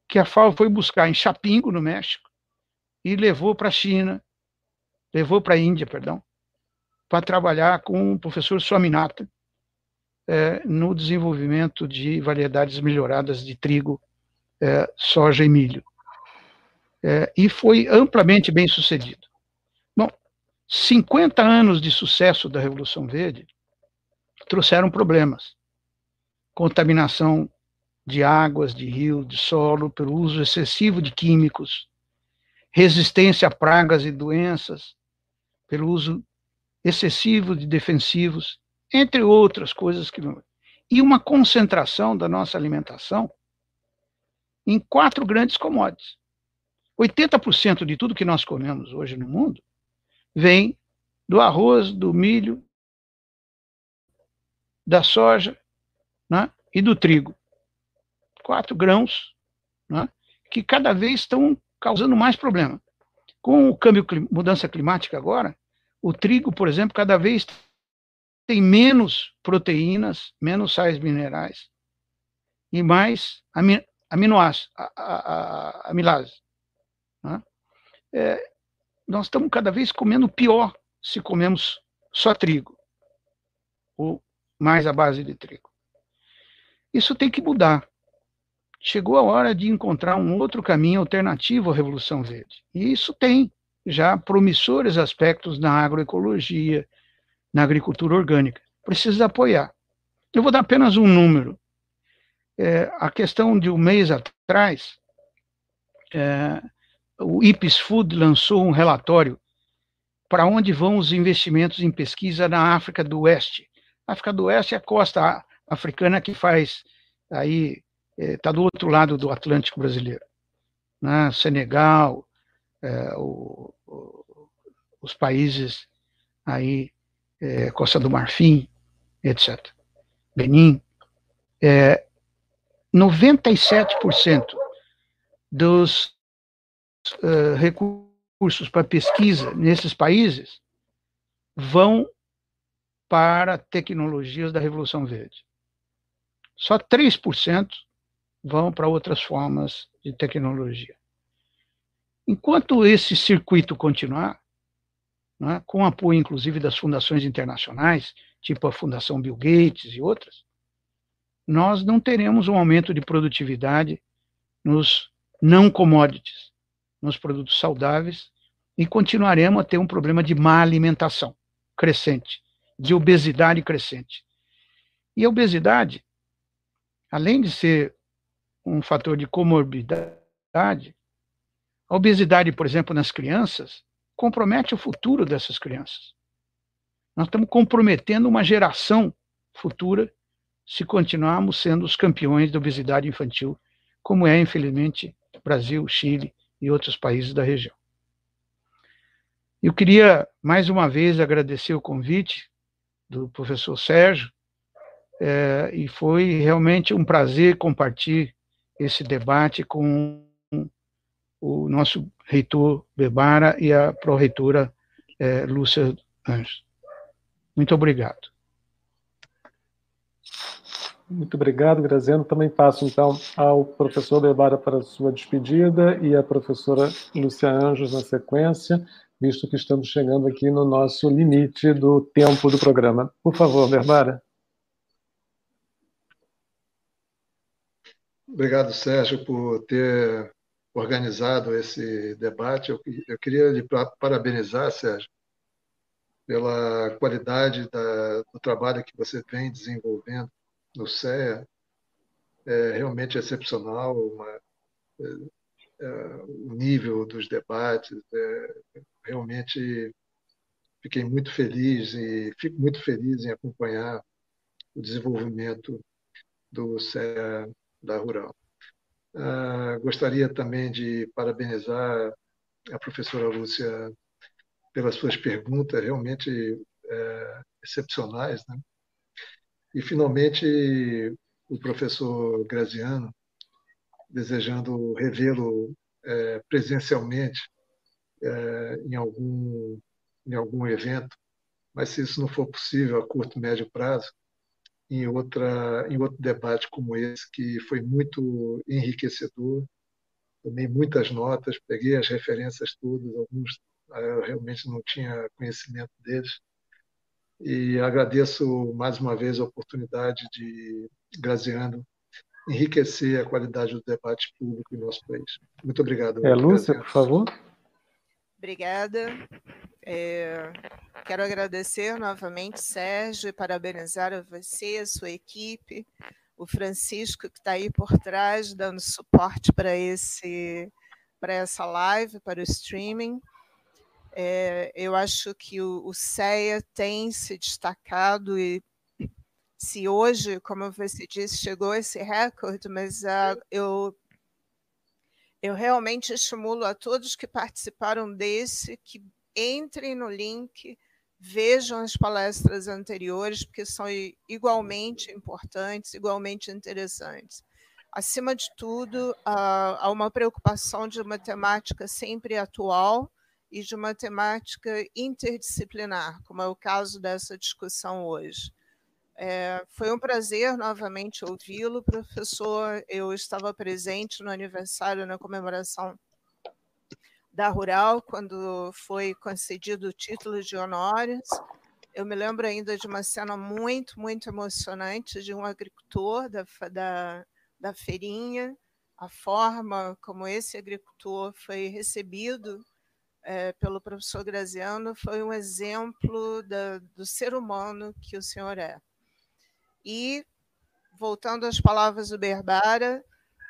que a FAO foi buscar em Chapingo, no México, e levou para a China, levou para a Índia, perdão, para trabalhar com o professor Swaminathan, é, no desenvolvimento de variedades melhoradas de trigo, é, soja e milho. É, e foi amplamente bem sucedido. Bom, 50 anos de sucesso da Revolução Verde trouxeram problemas. Contaminação de águas, de rio, de solo, pelo uso excessivo de químicos, resistência a pragas e doenças, pelo uso excessivo de defensivos, entre outras coisas que e uma concentração da nossa alimentação em quatro grandes commodities. 80% de tudo que nós comemos hoje no mundo vem do arroz, do milho, da soja né, e do trigo. Quatro grãos né, que cada vez estão causando mais problema. Com o câmbio, mudança climática agora, o trigo, por exemplo, cada vez tem menos proteínas, menos sais minerais e mais aminoácidos, amilases. É, nós estamos cada vez comendo pior se comemos só trigo, ou mais a base de trigo. Isso tem que mudar. Chegou a hora de encontrar um outro caminho alternativo à Revolução Verde. E isso tem já promissores aspectos na agroecologia, na agricultura orgânica. Precisa apoiar. Eu vou dar apenas um número. É, a questão de um mês atrás, é, o IPES Food lançou um relatório para onde vão os investimentos em pesquisa na África do Oeste. A África do Oeste é a costa africana que faz aí está é, do outro lado do Atlântico brasileiro, né? Senegal, é, o, o, os países aí é, Costa do Marfim, etc. Benin, é, 97% dos uh, recursos para pesquisa nesses países vão para tecnologias da Revolução Verde. Só 3% vão para outras formas de tecnologia. Enquanto esse circuito continuar, né, com apoio inclusive das fundações internacionais, tipo a Fundação Bill Gates e outras, nós não teremos um aumento de produtividade nos não commodities, nos produtos saudáveis, e continuaremos a ter um problema de má alimentação crescente, de obesidade crescente. E a obesidade, além de ser um fator de comorbidade, a obesidade, por exemplo, nas crianças, compromete o futuro dessas crianças. Nós estamos comprometendo uma geração futura se continuarmos sendo os campeões da obesidade infantil, como é, infelizmente, Brasil, Chile e outros países da região. Eu queria, mais uma vez, agradecer o convite do professor Sérgio, é, e foi realmente um prazer compartilhar esse debate com o nosso reitor Bebara e a pró-reitora é, Lúcia Anjos. Muito obrigado. Muito obrigado, Graziano. Também passo, então, ao professor Bebara para sua despedida e a professora Lúcia Anjos na sequência, visto que estamos chegando aqui no nosso limite do tempo do programa. Por favor, Bebara. Obrigado, Sérgio, por ter organizado esse debate. Eu, eu queria lhe parabenizar, Sérgio, pela qualidade da, do trabalho que você vem desenvolvendo no CEA. É realmente excepcional uma, é, é, o nível dos debates. É, realmente fiquei muito feliz e fico muito feliz em acompanhar o desenvolvimento do CEA da Rural. Uh, gostaria também de parabenizar a professora Lúcia pelas suas perguntas realmente é, excepcionais. Né? E, finalmente, o professor Graziano, desejando revê-lo é, presencialmente é, em, algum, em algum evento, mas se isso não for possível a curto, médio prazo, em, outra, em outro debate como esse, que foi muito enriquecedor. Tomei muitas notas, peguei as referências todas, alguns ah, eu realmente não tinha conhecimento deles. E agradeço mais uma vez a oportunidade de, Graziano, enriquecer a qualidade do debate público em nosso país. Muito obrigado. É, Lúcia, Graziano. por favor. Obrigada. É, quero agradecer novamente, Sérgio, e parabenizar a você, a sua equipe, o Francisco, que está aí por trás, dando suporte para esse para essa live, para o streaming. É, eu acho que o, o CEA tem se destacado e se hoje, como você disse, chegou esse recorde, mas uh, eu eu realmente estimulo a todos que participaram desse que entrem no link, vejam as palestras anteriores, porque são igualmente importantes, igualmente interessantes. Acima de tudo, há uma preocupação de uma temática sempre atual e de uma temática interdisciplinar, como é o caso dessa discussão hoje. É, foi um prazer novamente ouvi-lo, professor. Eu estava presente no aniversário, na comemoração da Rural, quando foi concedido o título de honores. Eu me lembro ainda de uma cena muito, muito emocionante de um agricultor da, da, da feirinha, a forma como esse agricultor foi recebido é, pelo professor Graziano foi um exemplo da, do ser humano que o senhor é. E, voltando às palavras do Berbara,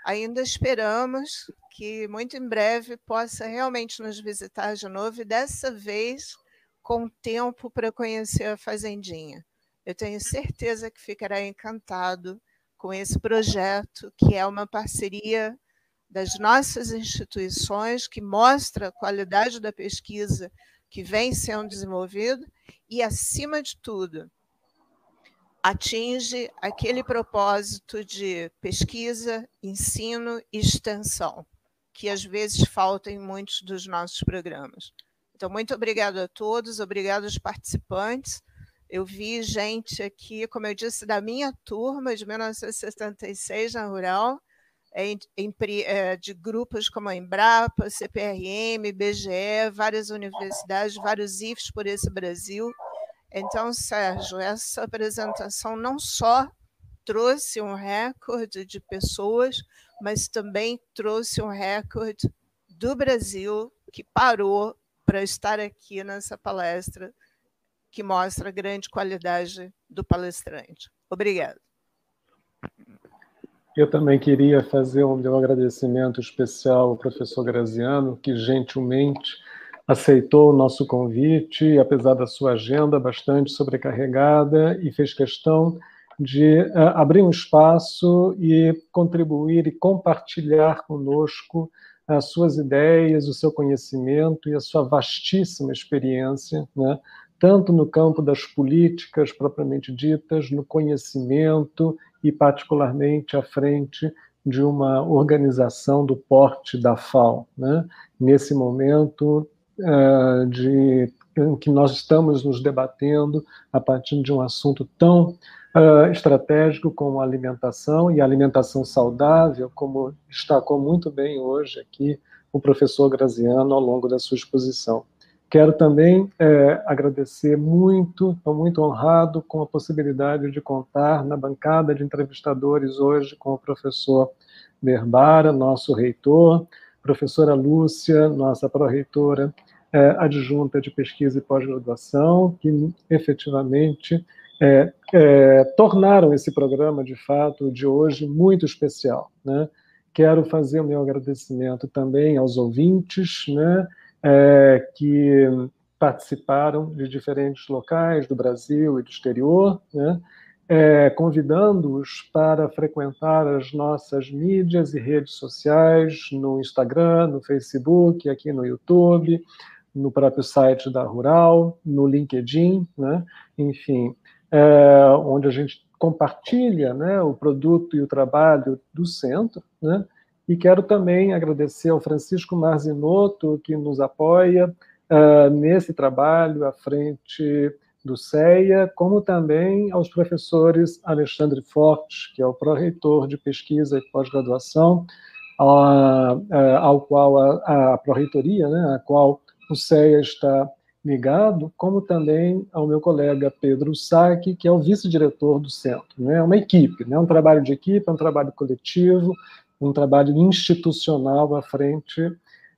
ainda esperamos que muito em breve possa realmente nos visitar de novo e dessa vez com tempo para conhecer a fazendinha. Eu tenho certeza que ficará encantado com esse projeto, que é uma parceria das nossas instituições, que mostra a qualidade da pesquisa que vem sendo desenvolvida e, acima de tudo, atinge aquele propósito de pesquisa, ensino e extensão, que às vezes falta em muitos dos nossos programas. Então, muito obrigado a todos, obrigado aos participantes. Eu vi gente aqui, como eu disse, da minha turma de 1976 na Rural, de grupos como a Embrapa, CPRM, BGE, várias universidades, vários IFs por esse Brasil. Então, Sérgio, essa apresentação não só trouxe um recorde de pessoas, mas também trouxe um recorde do Brasil que parou para estar aqui nessa palestra que mostra a grande qualidade do palestrante. Obrigada. Eu também queria fazer um meu agradecimento especial ao professor Graziano, que gentilmente aceitou o nosso convite, apesar da sua agenda bastante sobrecarregada, e fez questão de uh, abrir um espaço e contribuir e compartilhar conosco as suas ideias, o seu conhecimento e a sua vastíssima experiência, né? tanto no campo das políticas propriamente ditas, no conhecimento e, particularmente, à frente de uma organização do porte da FAO. Né? Nesse momento, uh, de em que nós estamos nos debatendo a partir de um assunto tão uh, estratégico como a alimentação e a alimentação saudável, como destacou muito bem hoje aqui o professor Graziano ao longo da sua exposição. Quero também é, agradecer muito, estou muito honrado com a possibilidade de contar na bancada de entrevistadores hoje com o professor Berbara, nosso reitor, professora Lúcia, nossa pró-reitora é, adjunta de pesquisa e pós-graduação, que efetivamente é, é, tornaram esse programa, de fato, de hoje muito especial. Né? Quero fazer o meu agradecimento também aos ouvintes, né, é, que participaram de diferentes locais do Brasil e do exterior, né, é, convidando-os para frequentar as nossas mídias e redes sociais no Instagram, no Facebook, aqui no YouTube, no próprio site da Rural, no LinkedIn, né? enfim, é, onde a gente compartilha né, o produto e o trabalho do centro. Né? E quero também agradecer ao Francisco Marzinotto, que nos apoia uh, nesse trabalho à frente do CEA, como também aos professores Alexandre Fortes, que é o pró-reitor de pesquisa e pós-graduação, ao qual a, a pró-reitoria, né, a qual o CEA está ligado, como também ao meu colega Pedro Saque, que é o vice-diretor do centro. Né? É uma equipe, né? um trabalho de equipe, é um trabalho coletivo, um trabalho institucional à frente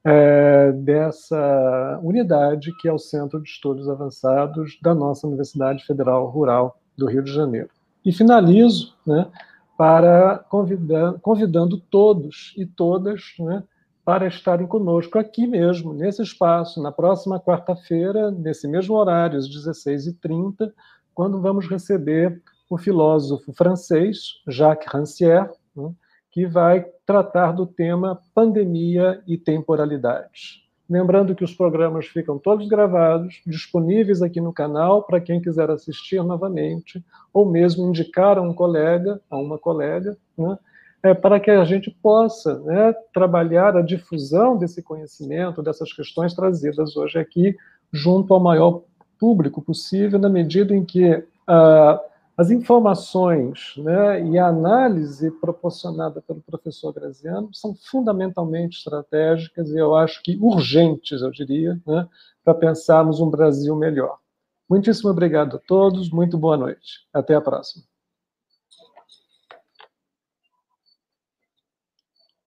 é, dessa unidade que é o Centro de Estudos Avançados da nossa Universidade Federal Rural do Rio de Janeiro. E finalizo né, para convidando, convidando todos e todas né, para estarem conosco aqui mesmo, nesse espaço, na próxima quarta-feira, nesse mesmo horário, às 16h30, quando vamos receber o filósofo francês Jacques Rancière, que vai tratar do tema pandemia e temporalidade. Lembrando que os programas ficam todos gravados, disponíveis aqui no canal para quem quiser assistir novamente, ou mesmo indicar a um colega, a uma colega, né, é, para que a gente possa né, trabalhar a difusão desse conhecimento, dessas questões trazidas hoje aqui, junto ao maior público possível, na medida em que ah, As informações né, e a análise proporcionada pelo professor Graziano são fundamentalmente estratégicas e eu acho que urgentes, eu diria, né, para pensarmos um Brasil melhor. Muitíssimo obrigado a todos, muito boa noite. Até a próxima.